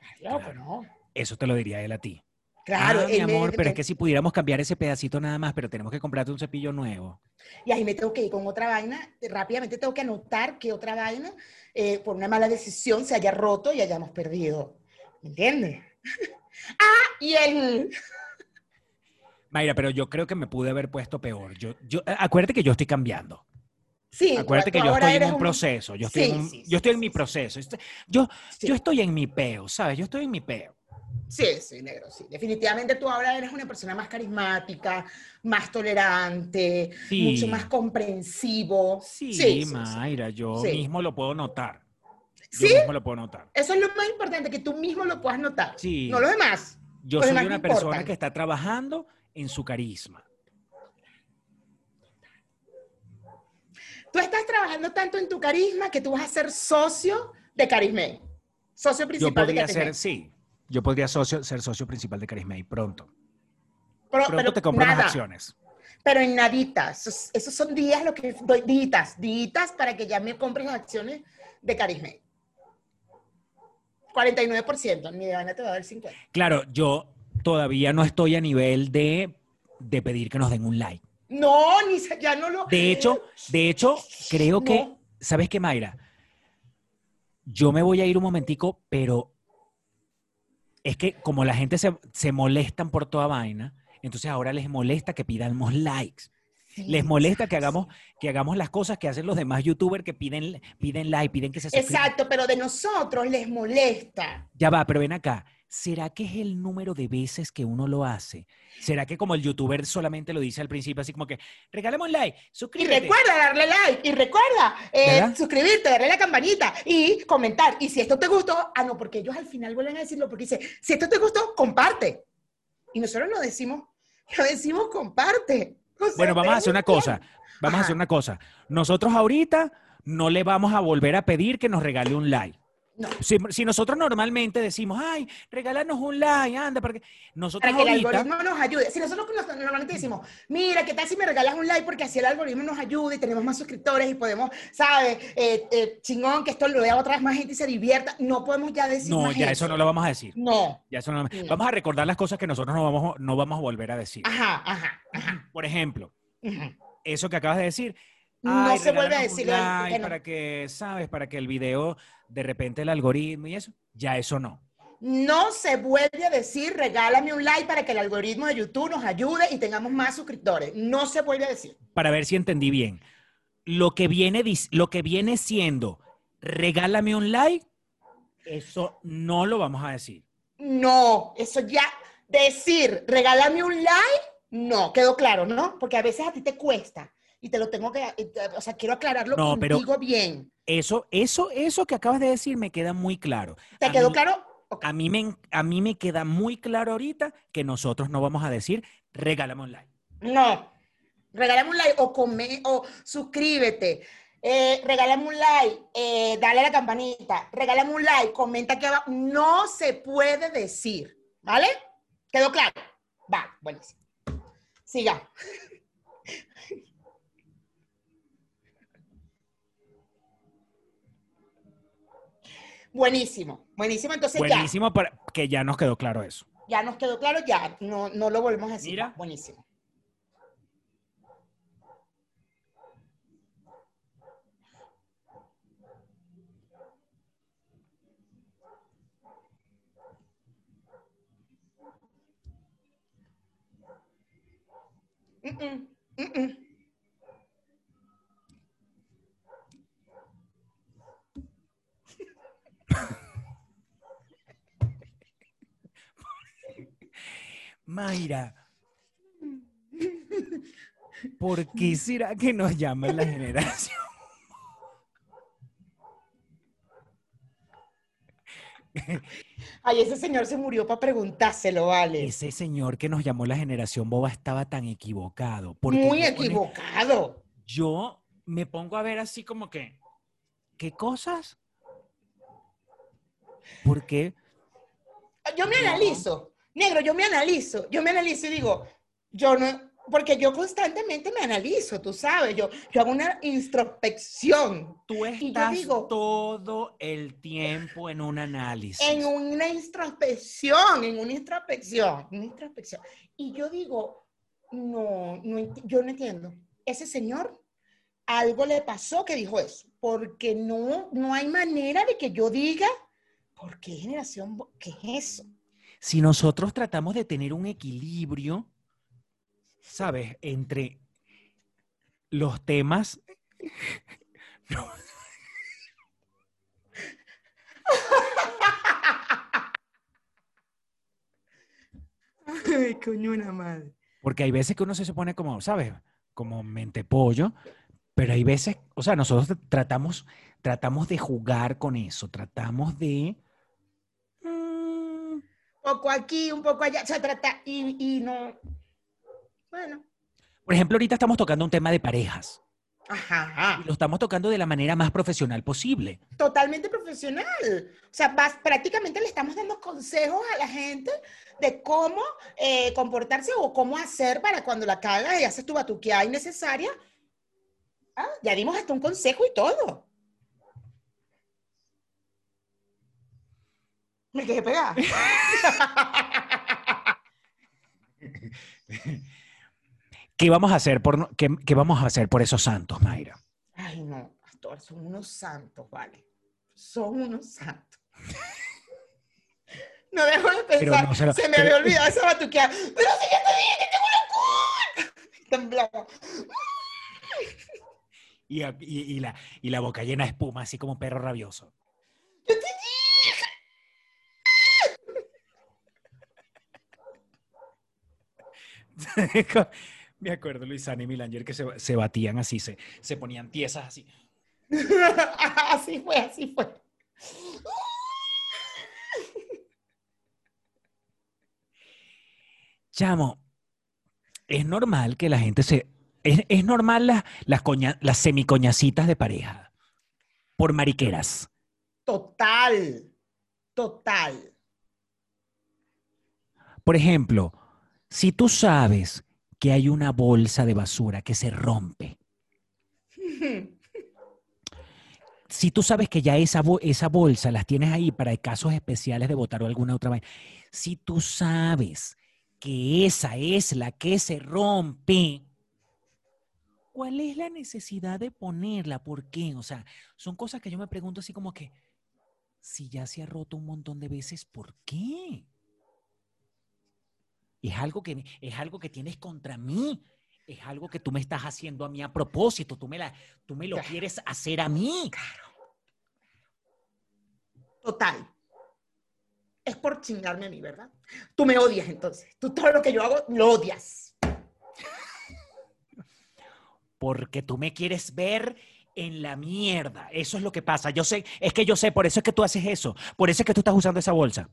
¿Estás loco, Claro. no? Eso te lo diría él a ti. Claro, Ah, mi me- amor, pero es que si pudiéramos cambiar ese pedacito nada más, pero tenemos que comprarte un cepillo nuevo. Y ahí me tengo que ir con otra vaina. Rápidamente tengo que anotar que otra vaina, eh, por una mala decisión, se haya roto y hayamos perdido. ¿Me entiendes? ah, y el... Mayra, pero yo creo que me pude haber puesto peor. Yo, yo, eh, acuérdate que yo estoy cambiando. Sí, Acuérdate que yo estoy en un proceso. Yo estoy, Sí, en, un- sí, sí, yo estoy en mi proceso. Yo, yo estoy en mi peo, ¿sabes? Yo estoy en mi peo. Sí, sí, negro, sí. Definitivamente tú ahora eres una persona más carismática, más tolerante, Sí. mucho más comprensivo. Sí, Mayra, yo Sí. mismo lo puedo notar. Yo ¿Sí? mismo lo puedo notar. Eso es lo más importante, que tú mismo lo puedas notar. Sí. No los demás. Yo Los soy demás una persona importan. que está trabajando en su carisma. Tú estás trabajando tanto en tu carisma que tú vas a ser socio de Carisme. Socio Yo principal de podría Carisme. ser, sí, yo podría socio- ser socio principal de pronto. Pero, Pronto pero te compro nada, unas acciones. Pero en naditas. Esos, esos son días lo que doy, ditas, ditas para que ya me compres las acciones de Carisme. 49%, mi vaina te va a dar 50%. Claro, yo todavía no estoy a nivel de, de pedir que nos den un like. No, ni se- ya no lo. De hecho, de hecho, creo que. ¿sabes qué, Mayra? Yo me voy a ir un momentico, pero es que como la gente se, se molestan por toda vaina, entonces ahora les molesta que pidamos likes. Les molesta que hagamos, que hagamos las cosas que hacen los demás youtubers que piden, piden like, piden que se suscriban. Exacto, pero de nosotros les molesta. Ya va, pero ven acá. ¿Será que es el número de veces que uno lo hace? ¿Será que como el youtuber solamente lo dice al principio, así como que regálame un like, Y suscríbete? recuerda darle like, y recuerda eh, suscribirte, darle la campanita y comentar. Y si esto te gustó, ah, no, porque ellos al final vuelven a decirlo, porque dice, si esto te gustó, comparte. Y nosotros no decimos, no decimos comparte. O sea, Bueno, vamos a hacer una cosa. Vamos a hacer una cosa. Nosotros ahorita no le vamos a volver a pedir que nos regale un like. No. Si, si nosotros normalmente decimos, ay, regálanos un like, anda, porque nosotros Para que el ahorita, algoritmo nos ayude. Si nosotros nos- normalmente decimos, mira, ¿qué tal si me regalas un like? Porque así el algoritmo nos ayuda y tenemos más suscriptores y podemos, ¿sabes? Eh, eh, chingón, que esto lo vea otra vez más gente y se divierta. No podemos ya decir no, más ya eso no lo vamos a decir. No. Ya eso no- No. Vamos a recordar las cosas que nosotros no vamos, no vamos a volver a decir. Ajá, ajá, ajá. Por ejemplo, ajá. eso que acabas de decir. No se vuelve a decir like que no. para que, ¿sabes? Para que el video, de repente el algoritmo y eso, ya eso no. No se vuelve a decir, regálame un like para que el algoritmo de YouTube nos ayude y tengamos más suscriptores. No se vuelve a decir. Para ver si entendí bien. Lo que viene, lo que viene siendo, regálame un like, eso no lo vamos a decir. No, eso ya, decir, regálame un like, no, quedó claro, ¿no? Porque a veces a ti te cuesta y te lo tengo que, o sea, quiero aclararlo No, pero- contigo bien. Eso, eso, eso que acabas de decir me queda muy claro. ¿Te A quedó mí- claro? A mí, me, a mí me queda muy claro ahorita que nosotros no vamos a decir, regálame un like. No. Regálame un like o come o suscríbete. Eh, regálame un like, eh, dale a la campanita, regálame un like, comenta aquí abajo. No se puede decir, ¿vale? ¿Quedó claro? Va, buenísimo. Siga. Buenísimo, buenísimo. Entonces Buenísimo, para, que ya nos quedó claro eso. ya, ya nos quedó claro, ya no, no lo volvemos a decir. Mira. Buenísimo. mm, mm, mm, Mayra, ¿por qué será que nos llaman la generación? Ay, ese señor se murió para preguntárselo, vale. Ese señor que nos llamó la generación boba estaba tan equivocado. porque Muy equivocado. Yo me pongo a ver así como que, ¿qué cosas? Porque Yo me analizo, negro, yo me analizo, yo me analizo y digo, yo no, porque yo constantemente me analizo, tú sabes, yo, yo hago una introspección, tú estás digo- todo el tiempo en un análisis. en una introspección, en una introspección, una introspección. Y yo digo, no, no yo no entiendo. Ese señor, algo le pasó que dijo eso, porque no, no hay manera de que yo diga, ¿por qué generación? ¿Qué es eso? Si nosotros tratamos de tener un equilibrio, ¿sabes? Entre los temas... No. Ay, coño, una madre. Porque hay veces que uno se pone como, ¿sabes? Como mente pollo, pero hay veces, o sea, nosotros tratamos, tratamos de jugar con eso, tratamos de... poco aquí, un poco allá, se trata, y, y no, bueno, Por ejemplo, ahorita estamos tocando un tema de parejas ajá, y lo estamos tocando de la manera más profesional posible. totalmente profesional. O sea, vas- prácticamente le estamos dando consejos a la gente de cómo eh, comportarse o cómo hacer para cuando la cagas y haces tu batuqueada innecesaria. Ah, ya dimos hasta un consejo y todo. Me quedé pegada. ¿Qué vamos a hacer por, no- qué, qué vamos a hacer por esos santos, Mayra? Ay, no, pastor, son unos santos, vale. Son unos santos. No dejo de pensar. no se lo- se me pero- había olvidado esa batuqueada. Pero si yo te dije que tengo una culpa. Temblaba. Y, y- y la, y la boca llena de espuma, así como perro rabioso. Yo te Me acuerdo Luisana y Milanger que se, se batían así, se, se ponían tiesas así. Así fue, así fue. Chamo, es normal que la gente se... Es, es normal las, las, coña- las semicoñacitas de pareja. Por mariqueras. Total. Total. Por ejemplo, si tú sabes que hay una bolsa de basura que se rompe, si tú sabes que ya esa, bo- esa bolsa las tienes ahí para casos especiales de votar o alguna otra vaina, si tú sabes que esa es la que se rompe, ¿cuál es la necesidad de ponerla? ¿Por qué? O sea, son cosas que yo me pregunto así como que, si ya se ha roto un montón de veces, ¿por qué? Es algo que, es algo que tienes contra mí. Es algo que tú me estás haciendo a mí a propósito. Tú me, la, tú me lo Claro. quieres hacer a mí. Total. Es por chingarme a mí, ¿verdad? Tú me odias entonces. Tú todo lo que yo hago lo odias. Porque tú me quieres ver en la mierda. Eso es lo que pasa. Yo sé, es que yo sé, por eso es que tú haces eso. Por eso es que tú estás usando esa bolsa.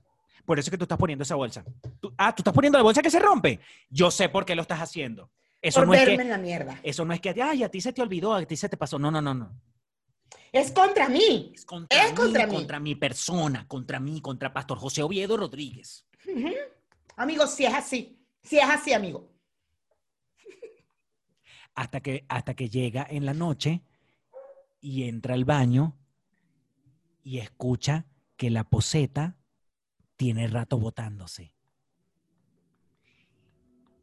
Por eso es que tú estás poniendo esa bolsa. Tú- ah, tú estás poniendo la bolsa que se rompe. Yo sé por qué lo estás haciendo. Eso por no es verme que, en la mierda. eso no es que, ay, a ti se te olvidó, a ti se te pasó. No, no, no, no. Es contra mí. Es contra Es mí, contra mí. contra mi persona, contra mí, contra Pastor José Oviedo Rodríguez. Ujú. Amigo, si es así. Si es así, amigo. hasta que, hasta que llega en la noche y entra al baño y escucha que la poseta tiene rato botándose.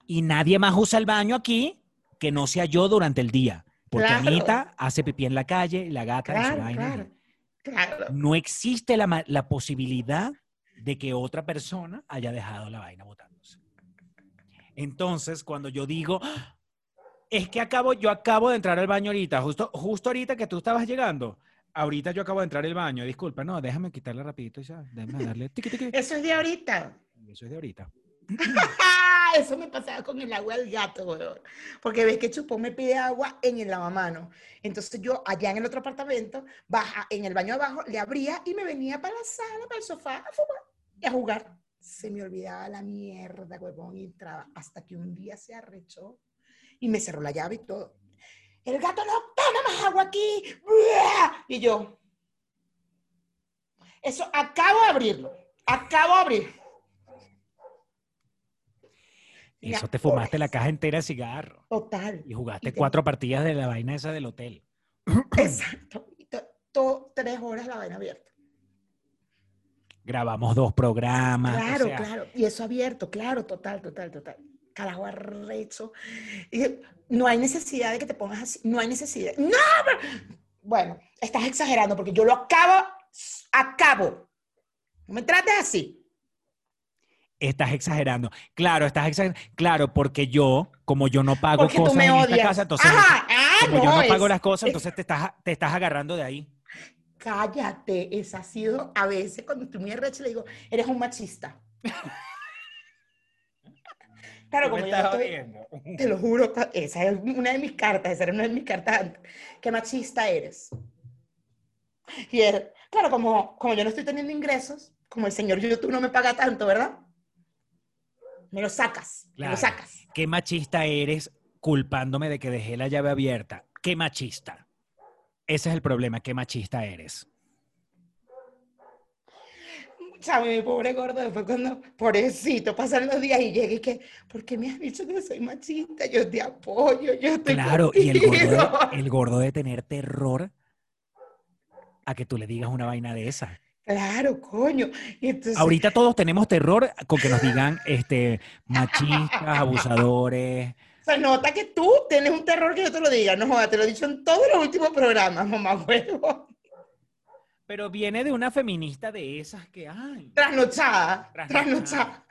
Y nadie más usa el baño aquí que no sea yo durante el día. Porque Claro. Anita hace pipí en la calle, la gata en su Claro, vaina. claro. Claro. No existe la, la posibilidad de que otra persona haya dejado la vaina botándose. Entonces, cuando yo digo, "Ah, Es que acabo, yo acabo de entrar al baño ahorita, justo, justo ahorita que tú estabas llegando. Ahorita yo acabo de entrar al baño, disculpa, no, déjame quitarle rapidito y ya, déjame darle tiqui, tiqui. Eso es de ahorita. Eso es de ahorita. Eso me pasaba con el agua del gato, weón. Porque ves que Chupón me pide agua en el lavamano. Entonces yo allá en el otro apartamento, baja en el baño abajo, le abría y me venía para la sala, para el sofá, a fumar y a jugar. Se me olvidaba la mierda, huevón, y entraba. Hasta que un día se arrechó y me cerró la llave y todo. El gato no toma más agua aquí. Y yo, eso acabo de abrirlo. Acabo de abrir. Eso te fumaste la caja entera de cigarro Total. y jugaste Y te- cuatro partidas de la vaina esa del hotel. Exacto. Y to- to- tres horas la vaina abierta. Grabamos dos programas. o Claro, sea, claro. Y eso abierto, claro, total, total, total. Carajo arrecho. Y no hay necesidad de que te pongas así. No hay necesidad. ¡No! Bueno, estás exagerando porque yo lo acabo, acabo. No me trates así. Estás exagerando. Claro, estás exagerando. Claro, porque yo, como yo no pago Porque tú cosas me en esta odias. casa, entonces Ajá, ah, como no, yo no es- pago las cosas, es- entonces te estás, te estás agarrando de ahí. Cállate, esa ha sido a veces cuando estoy muy arrecha le digo, eres un machista. Claro, me como yo estoy, te lo juro, esa es una de mis cartas, esa era una de mis cartas antes. Qué machista eres. Y él, claro, como, como yo no estoy teniendo ingresos, como el señor YouTube no me paga tanto, ¿verdad? Me lo sacas, me Claro. lo sacas. Qué machista eres culpándome de que dejé la llave abierta. Qué machista. Ese es el problema, qué machista eres. Chame, mi pobre gordo, después cuando, pobrecito, pasan los días y llega y que, ¿por qué me has dicho que soy machista? Yo te apoyo, yo estoy Claro, y el gordo, contigo". de, el gordo de tener terror a que tú le digas una vaina de esa. Claro, coño. Y entonces, Ahorita todos tenemos terror con que nos digan este, machistas, abusadores. se nota que tú tienes un terror que yo te lo diga. No joda, te lo he dicho en todos los últimos programas, mamá huevo. Pero viene de una feminista de esas que, ay, Trasnochada, Trasnochada. trasnochada.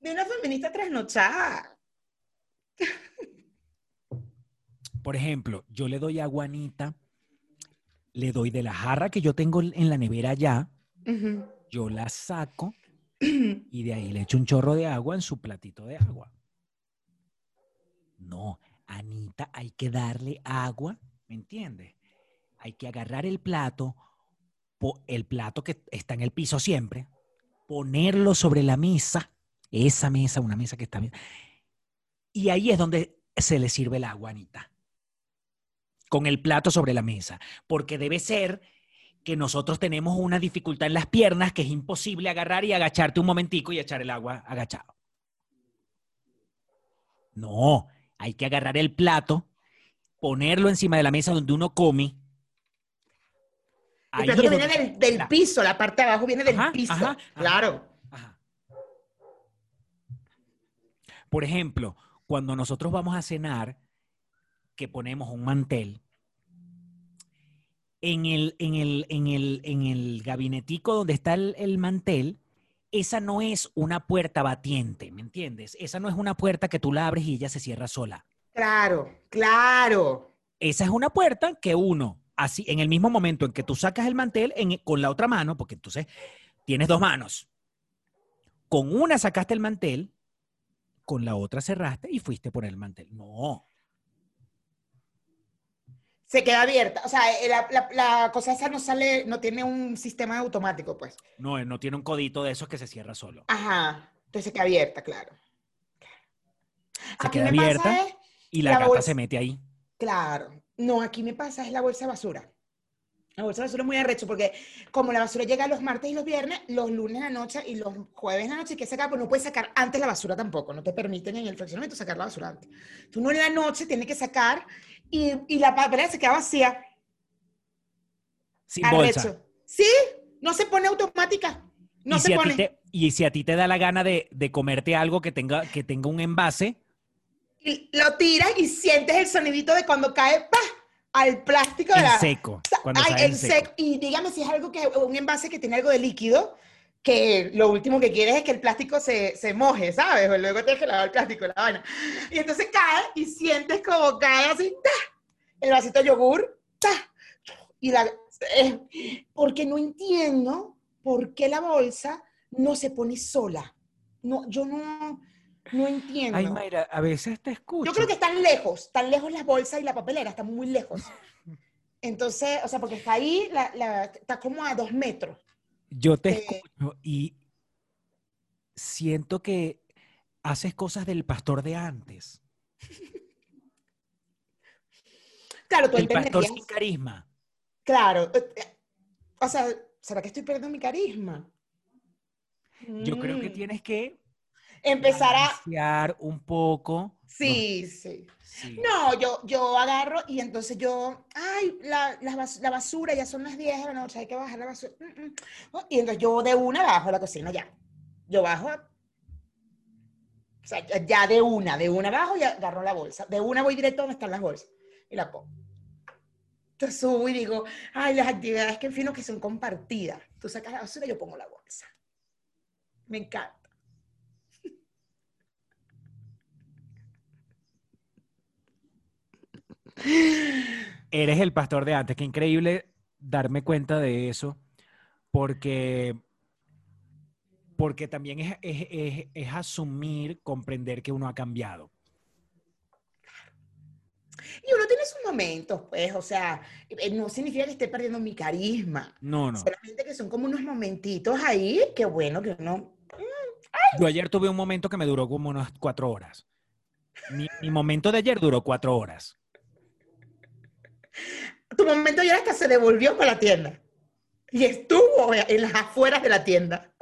De una feminista trasnochada. por ejemplo, yo le doy agua a Anita, le doy de la jarra que yo tengo en la nevera ya, yo la saco y de ahí le echo un chorro de agua en su platito de agua. No, Anita, hay que darle agua, ¿me entiendes? Hay que agarrar el plato, el plato que está en el piso siempre, ponerlo sobre la mesa, esa mesa, una mesa que está bien, y ahí es donde se le sirve el agua, Anita, con el plato sobre la mesa, porque debe ser que nosotros tenemos una dificultad en las piernas que es imposible agarrar y agacharte un momentico y echar el agua agachado. No, hay que agarrar el plato, ponerlo encima de la mesa donde uno come. El plato que viene del, del la- piso, la parte de abajo viene del Ajá, piso. ajá. claro. Ajá. Por ejemplo, cuando nosotros vamos a cenar, que ponemos un mantel, en el, en el, en el, en el gabinetico donde está el, el mantel, esa no es una puerta batiente, ¿me entiendes? Esa no es una puerta que tú la abres y ella se cierra sola. Claro, claro. Esa es una puerta que uno, así, en el mismo momento en que tú sacas el mantel en- con la otra mano, porque entonces tienes dos manos. Con una sacaste el mantel, con la otra cerraste y fuiste por el mantel. No. Se queda abierta. O sea, eh, la, la- la cosa esa no sale, no tiene un sistema automático, pues. No, no tiene un codito de esos que se cierra solo. Ajá. Entonces se queda abierta, claro. Se Aquí queda abierta. es, Y la, la gata bolsa. se mete ahí. claro. No, aquí me pasa es la bolsa de basura. La bolsa de basura es muy arrecho porque como la basura llega los martes y los viernes, los lunes en la noche y los jueves en la noche hay que sacar, pues no puedes sacar antes la basura tampoco, no te permiten en el fraccionamiento sacar la basura antes. Tú no en la noche tienes que sacar y, y la papelera se queda vacía. Sin bolsa. Sí, no se pone automática. No y, se si a pone. ti te, y si a ti te da la gana de, de comerte algo que tenga, que tenga un envase, lo tiras y sientes el sonidito de cuando cae ¡pah! al plástico en la. seco. Cuando Ay, en seco. seco. Y dígame si es algo que, un envase que tiene algo de líquido, que lo último que quieres es que el plástico se, se moje, ¿sabes? O luego tienes que lavar el plástico, la vaina. Y entonces cae y sientes como cae así, ¡ta! el vasito de yogur, ¡ta! y la, eh, porque no entiendo por qué la bolsa no se pone sola. No, yo no, no entiendo. Ay, Mayra, a veces te escucho. Yo creo que están lejos, están lejos las bolsas y la papelera, están muy lejos. Entonces, o sea, porque está ahí, la, la- está como a dos metros. Yo te Eh, escucho y siento que haces cosas del pastor de antes. Claro, tú El pastor sin carisma. Claro. eh, eh, O sea, ¿será que estoy perdiendo mi carisma? Yo creo que Mm. tienes que Empezar a... un poco. Sí, sí. sí. No, yo, yo agarro y entonces yo, ay, la, la bas- la basura, ya son las 10 de la noche, hay que bajar la basura. Mm, mm. Oh, Y entonces yo de una bajo a la cocina, ya. Yo bajo, o sea, ya- de una, de una bajo y agarro la bolsa. De una voy directo donde están las bolsas y la pongo. Entonces subo y digo, ay, las actividades que fino que son compartidas. Tú sacas la basura y yo pongo la bolsa. Me encanta. Eres el pastor de antes. Qué increíble darme cuenta de eso, porque, porque también es, es- es- es asumir, comprender que uno ha cambiado. Y uno tiene sus momentos, pues, o sea, eh, no significa que esté perdiendo mi carisma. No, no. Solamente que son como unos momentitos ahí, que bueno, que uno... Yo ayer tuve un momento que me duró como unas cuatro horas. Mi, mi momento de ayer duró cuatro horas. Tu momento ya hasta se devolvió para la tienda. Y estuvo en las afueras de la tienda.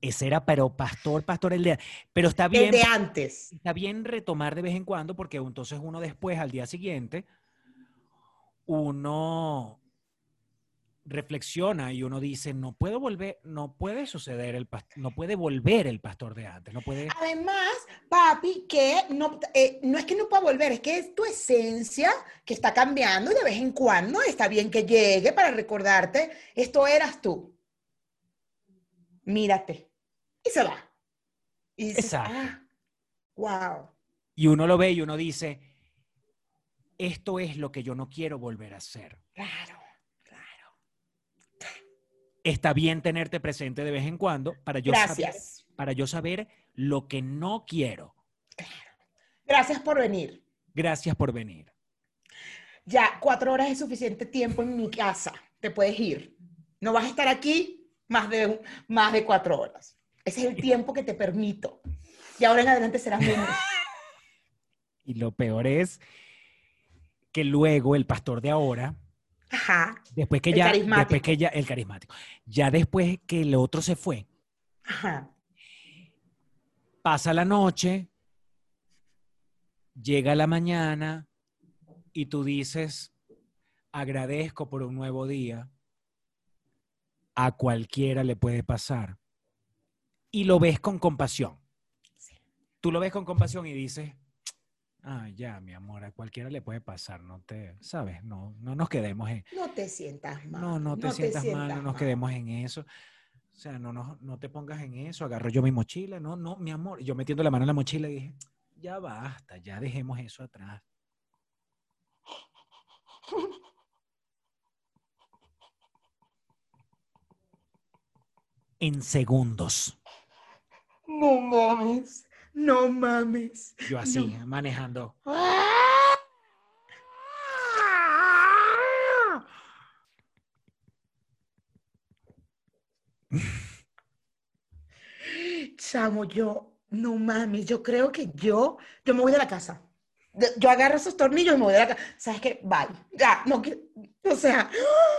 Ese era, pero pastor, pastor, el de... Pero está El bien, de antes. está bien retomar de vez en cuando, porque entonces uno después, al día siguiente, uno reflexiona y uno dice, no puedo volver, no puede suceder el no puede volver el pastor de antes, no puede... Además, papi, que no, eh, no es que no pueda volver, es que es tu esencia que está cambiando y de vez en cuando está bien que llegue para recordarte, esto eras tú. Mírate. Y se va. Y dices, Exacto. ah, wow. Y uno lo ve y uno dice, esto es lo que yo no quiero volver a hacer. Claro. Está bien tenerte presente de vez en cuando para yo, saber, para yo saber lo que no quiero. Gracias por venir. Gracias por venir. Ya, cuatro horas es suficiente tiempo en mi casa. Te puedes ir. No vas a estar aquí más de, más de cuatro horas. Ese es el tiempo que te permito. Y ahora en adelante serás menos. Y lo peor es que luego el pastor de ahora, Ajá, después que El ya, carismático. después que ya, el carismático, ya después que el otro se fue, ajá. pasa la noche, llega la mañana y tú dices, agradezco por un nuevo día, a cualquiera le puede pasar. Y lo ves con compasión. Tú lo ves con compasión y dices, ah, ya, mi amor, a cualquiera le puede pasar, no te, ¿sabes? No, no nos quedemos en, No te sientas mal. no, no te sientas mal, no nos quedemos en eso. O sea, no, no, no te pongas en eso. Agarro yo mi mochila. No, no, mi amor. Yo metiendo la mano en la mochila y dije, ya basta, ya dejemos eso atrás. En segundos. No mames. No mames. Yo así, manejando. Chamo, yo, no mames, yo creo que yo, yo me voy de la casa. Yo agarro esos tornillos y me voy de la casa. ¿Sabes qué? Bye. Ya, no quiero, o sea,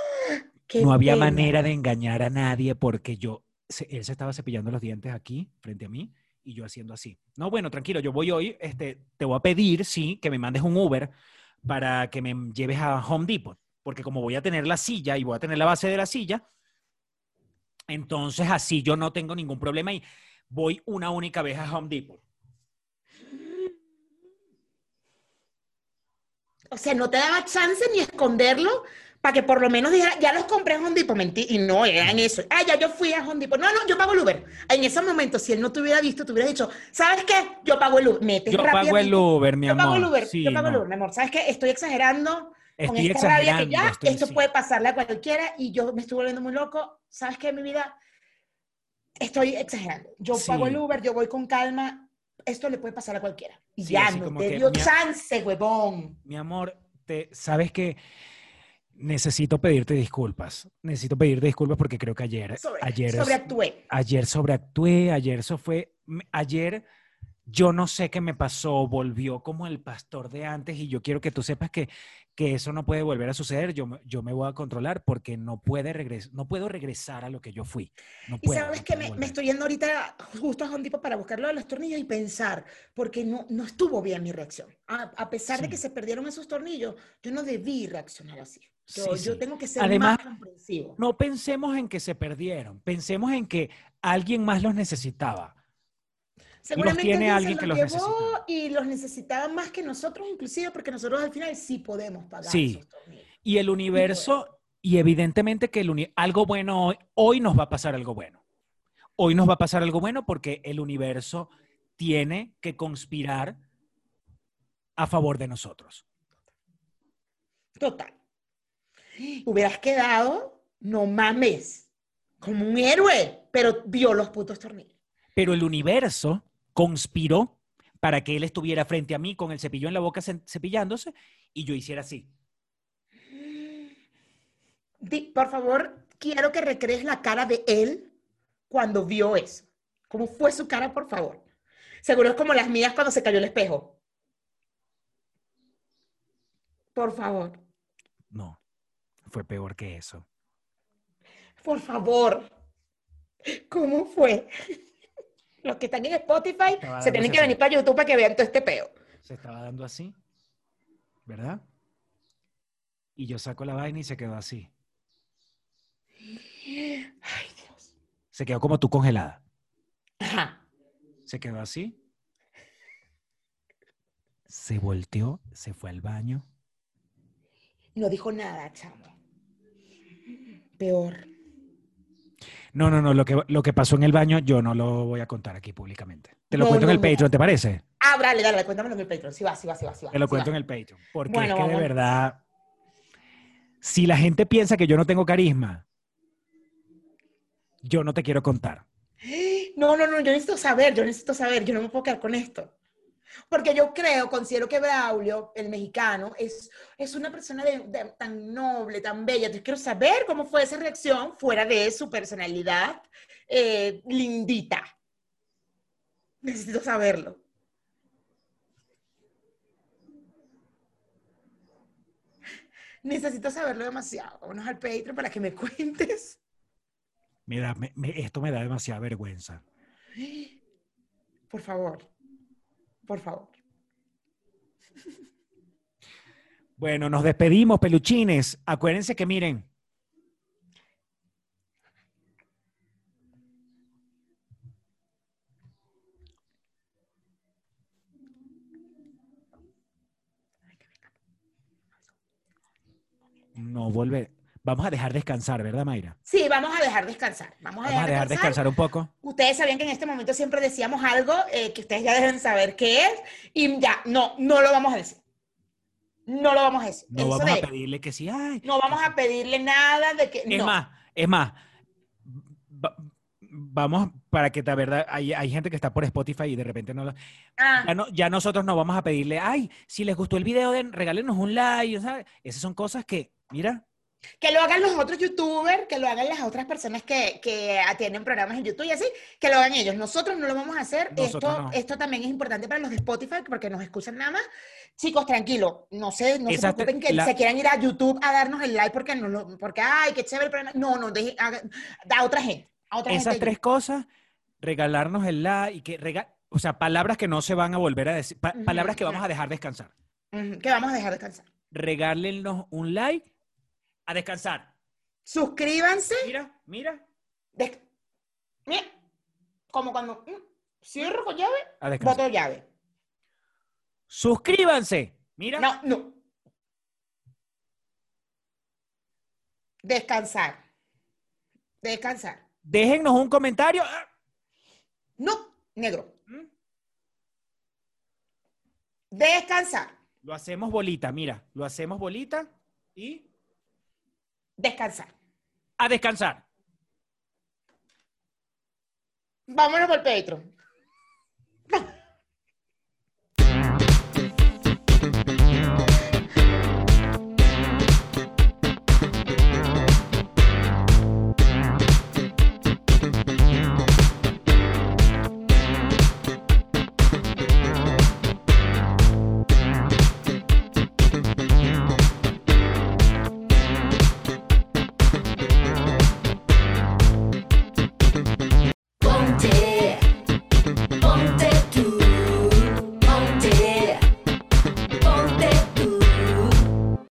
qué No había pena. manera de engañar a nadie porque yo, él se estaba cepillando los dientes aquí, frente a mí, y yo haciendo así. No, bueno, tranquilo, yo voy hoy, este, te voy a pedir, sí, que me mandes un Uber para que me lleves a Home Depot, porque como voy a tener la silla y voy a tener la base de la silla, entonces así yo no tengo ningún problema y voy una única vez a Home Depot. O sea, no te daba chance ni esconderlo para que por lo menos dijera, ya los compré en Home Depot, mentí, y no eran eso. Ah, ya yo fui a Home Depot. No, no, yo pago el Uber. En ese momento, si él no te hubiera visto, te hubiera dicho, ¿sabes qué? Yo pago el Uber. Metes Yo pago el. Uber, mi Yo amor. pago el Uber, Sí, yo pago el no. Uber, mi amor. ¿Sabes qué? Estoy exagerando con Estoy esta rabia que exagerando. ya estoy- esto sí. puede pasarle a cualquiera y yo me estoy volviendo muy loco. ¿Sabes qué, mi vida? Estoy exagerando. Yo Sí. pago el Uber, yo voy con calma. Esto le puede pasar a cualquiera. Y Sí, ya no te dio chance, huevón. Mi amor, te, sabes que necesito pedirte disculpas. Necesito pedirte disculpas porque creo que ayer, Sobre, ayer, sobreactué. ayer sobreactué, ayer eso fue, ayer yo no sé qué me pasó, volvió como el pastor de antes y yo quiero que tú sepas que, que eso no puede volver a suceder. Yo, yo me voy a controlar porque no puede regres, no puedo regresar a lo que yo fui. No Y puedo, sabes no que me, me estoy yendo ahorita justo a Home Depot para buscar lo de los tornillos y pensar, porque no, no estuvo bien mi reacción. A, a pesar de Sí. que se perdieron esos tornillos, yo no debí reaccionar así. Yo, Sí, yo sí. tengo que ser Además, más comprensivo. No pensemos en que se perdieron, pensemos en que alguien más los necesitaba. Seguramente tiene alguien que los los llevó necesitaba. y los necesitaba más que nosotros, inclusive, porque nosotros al final sí podemos pagar Sí. esos. Y el universo, y evidentemente que el uni- algo bueno hoy, hoy nos va a pasar algo bueno. Hoy nos va a pasar algo bueno porque el universo tiene que conspirar a favor de nosotros. Total. Hubieras quedado, no mames, como un héroe, pero vio los putos tornillos. Pero el universo conspiró para que él estuviera frente a mí con el cepillo en la boca ce- cepillándose y yo hiciera así. Por favor, quiero que recrees la cara de él cuando vio eso. ¿Cómo fue su cara, por favor? Seguro es como las mías cuando se cayó el espejo. Por favor, No, fue peor que eso. por favor. ¿Cómo fue? Los que están en Spotify se tienen que venir para YouTube para que vean todo este peo. Se estaba dando así, ¿verdad? Y yo saco la vaina y se quedó así. Ay, Dios. Se quedó como tú congelada. Ajá. Se quedó así. Se volteó, se fue al baño. No dijo nada, chamo. Peor. No, no, no, lo que, lo que pasó en el baño yo no lo voy a contar aquí públicamente. Te lo No, cuento no, en el. Patreon, ¿te parece? Ah, dale, dale, cuéntamelo en el Patreon. Sí va, sí va, sí va, sí va. Te lo sí cuento va. en el Patreon. Porque Bueno, es que de verdad, si la gente piensa que yo no tengo carisma, yo no te quiero contar. No, no, no, yo necesito saber, yo necesito saber, yo no me puedo quedar con esto. Porque yo creo, considero que Braulio, el mexicano, es, es una persona de- de- tan noble, tan bella. Entonces quiero saber cómo fue esa reacción fuera de su personalidad eh, lindita. Necesito saberlo. Necesito saberlo demasiado. Vámonos al Patreon para que me cuentes. Mira, me- me- esto me da demasiada vergüenza. Por favor. Por favor. Bueno, nos despedimos, peluchines. Acuérdense que miren, no volver. Vamos a dejar descansar, ¿verdad, Mayra? Sí, vamos a dejar descansar. Vamos a Vamos a dejar descansar un poco. Ustedes sabían que en este momento siempre decíamos algo eh, que ustedes ya deben saber qué es y ya, no, no lo vamos a decir. No lo vamos a decir. No Eso vamos a pedirle que sí. Ay, no vamos a pedirle nada de que... Es no. más, es más, va- vamos para que la verdad, hay, hay gente que está por Spotify y de repente no lo... Ah, Ya, no, ya nosotros no vamos a pedirle, ay, si les gustó el video, den, regálenos un like, ¿sabes? Esas son cosas que, mira, que lo hagan los otros youtubers, que lo hagan las otras personas que, que tienen programas en YouTube y así, que lo hagan ellos. Nosotros no lo vamos a hacer. Nosotros Esto, no. esto también es importante para los de Spotify porque nos escuchan nada más. Chicos, tranquilo, no se, no se preocupen que la- se quieran ir a YouTube a darnos el like porque no lo, porque ay, qué chévere el programa. No, no, deje- haga- a otra gente, a otra esas gente. tres cosas, regalarnos el like y que rega- o sea, palabras que no se van a volver a decir, pa- palabras que vamos a dejar descansar. Que vamos a dejar descansar. Regálenos un like a descansar. Suscríbanse. Mira, mira, des- mira, como cuando mm, cierro con llave, a descansar. boto llave. Suscríbanse. Mira. No, no. Descansar. Descansar. Déjennos un comentario. Ah, No, negro. ¿Mm? Descansar. Lo hacemos bolita, mira, lo hacemos bolita y Descansar. a descansar. Vámonos por Petro.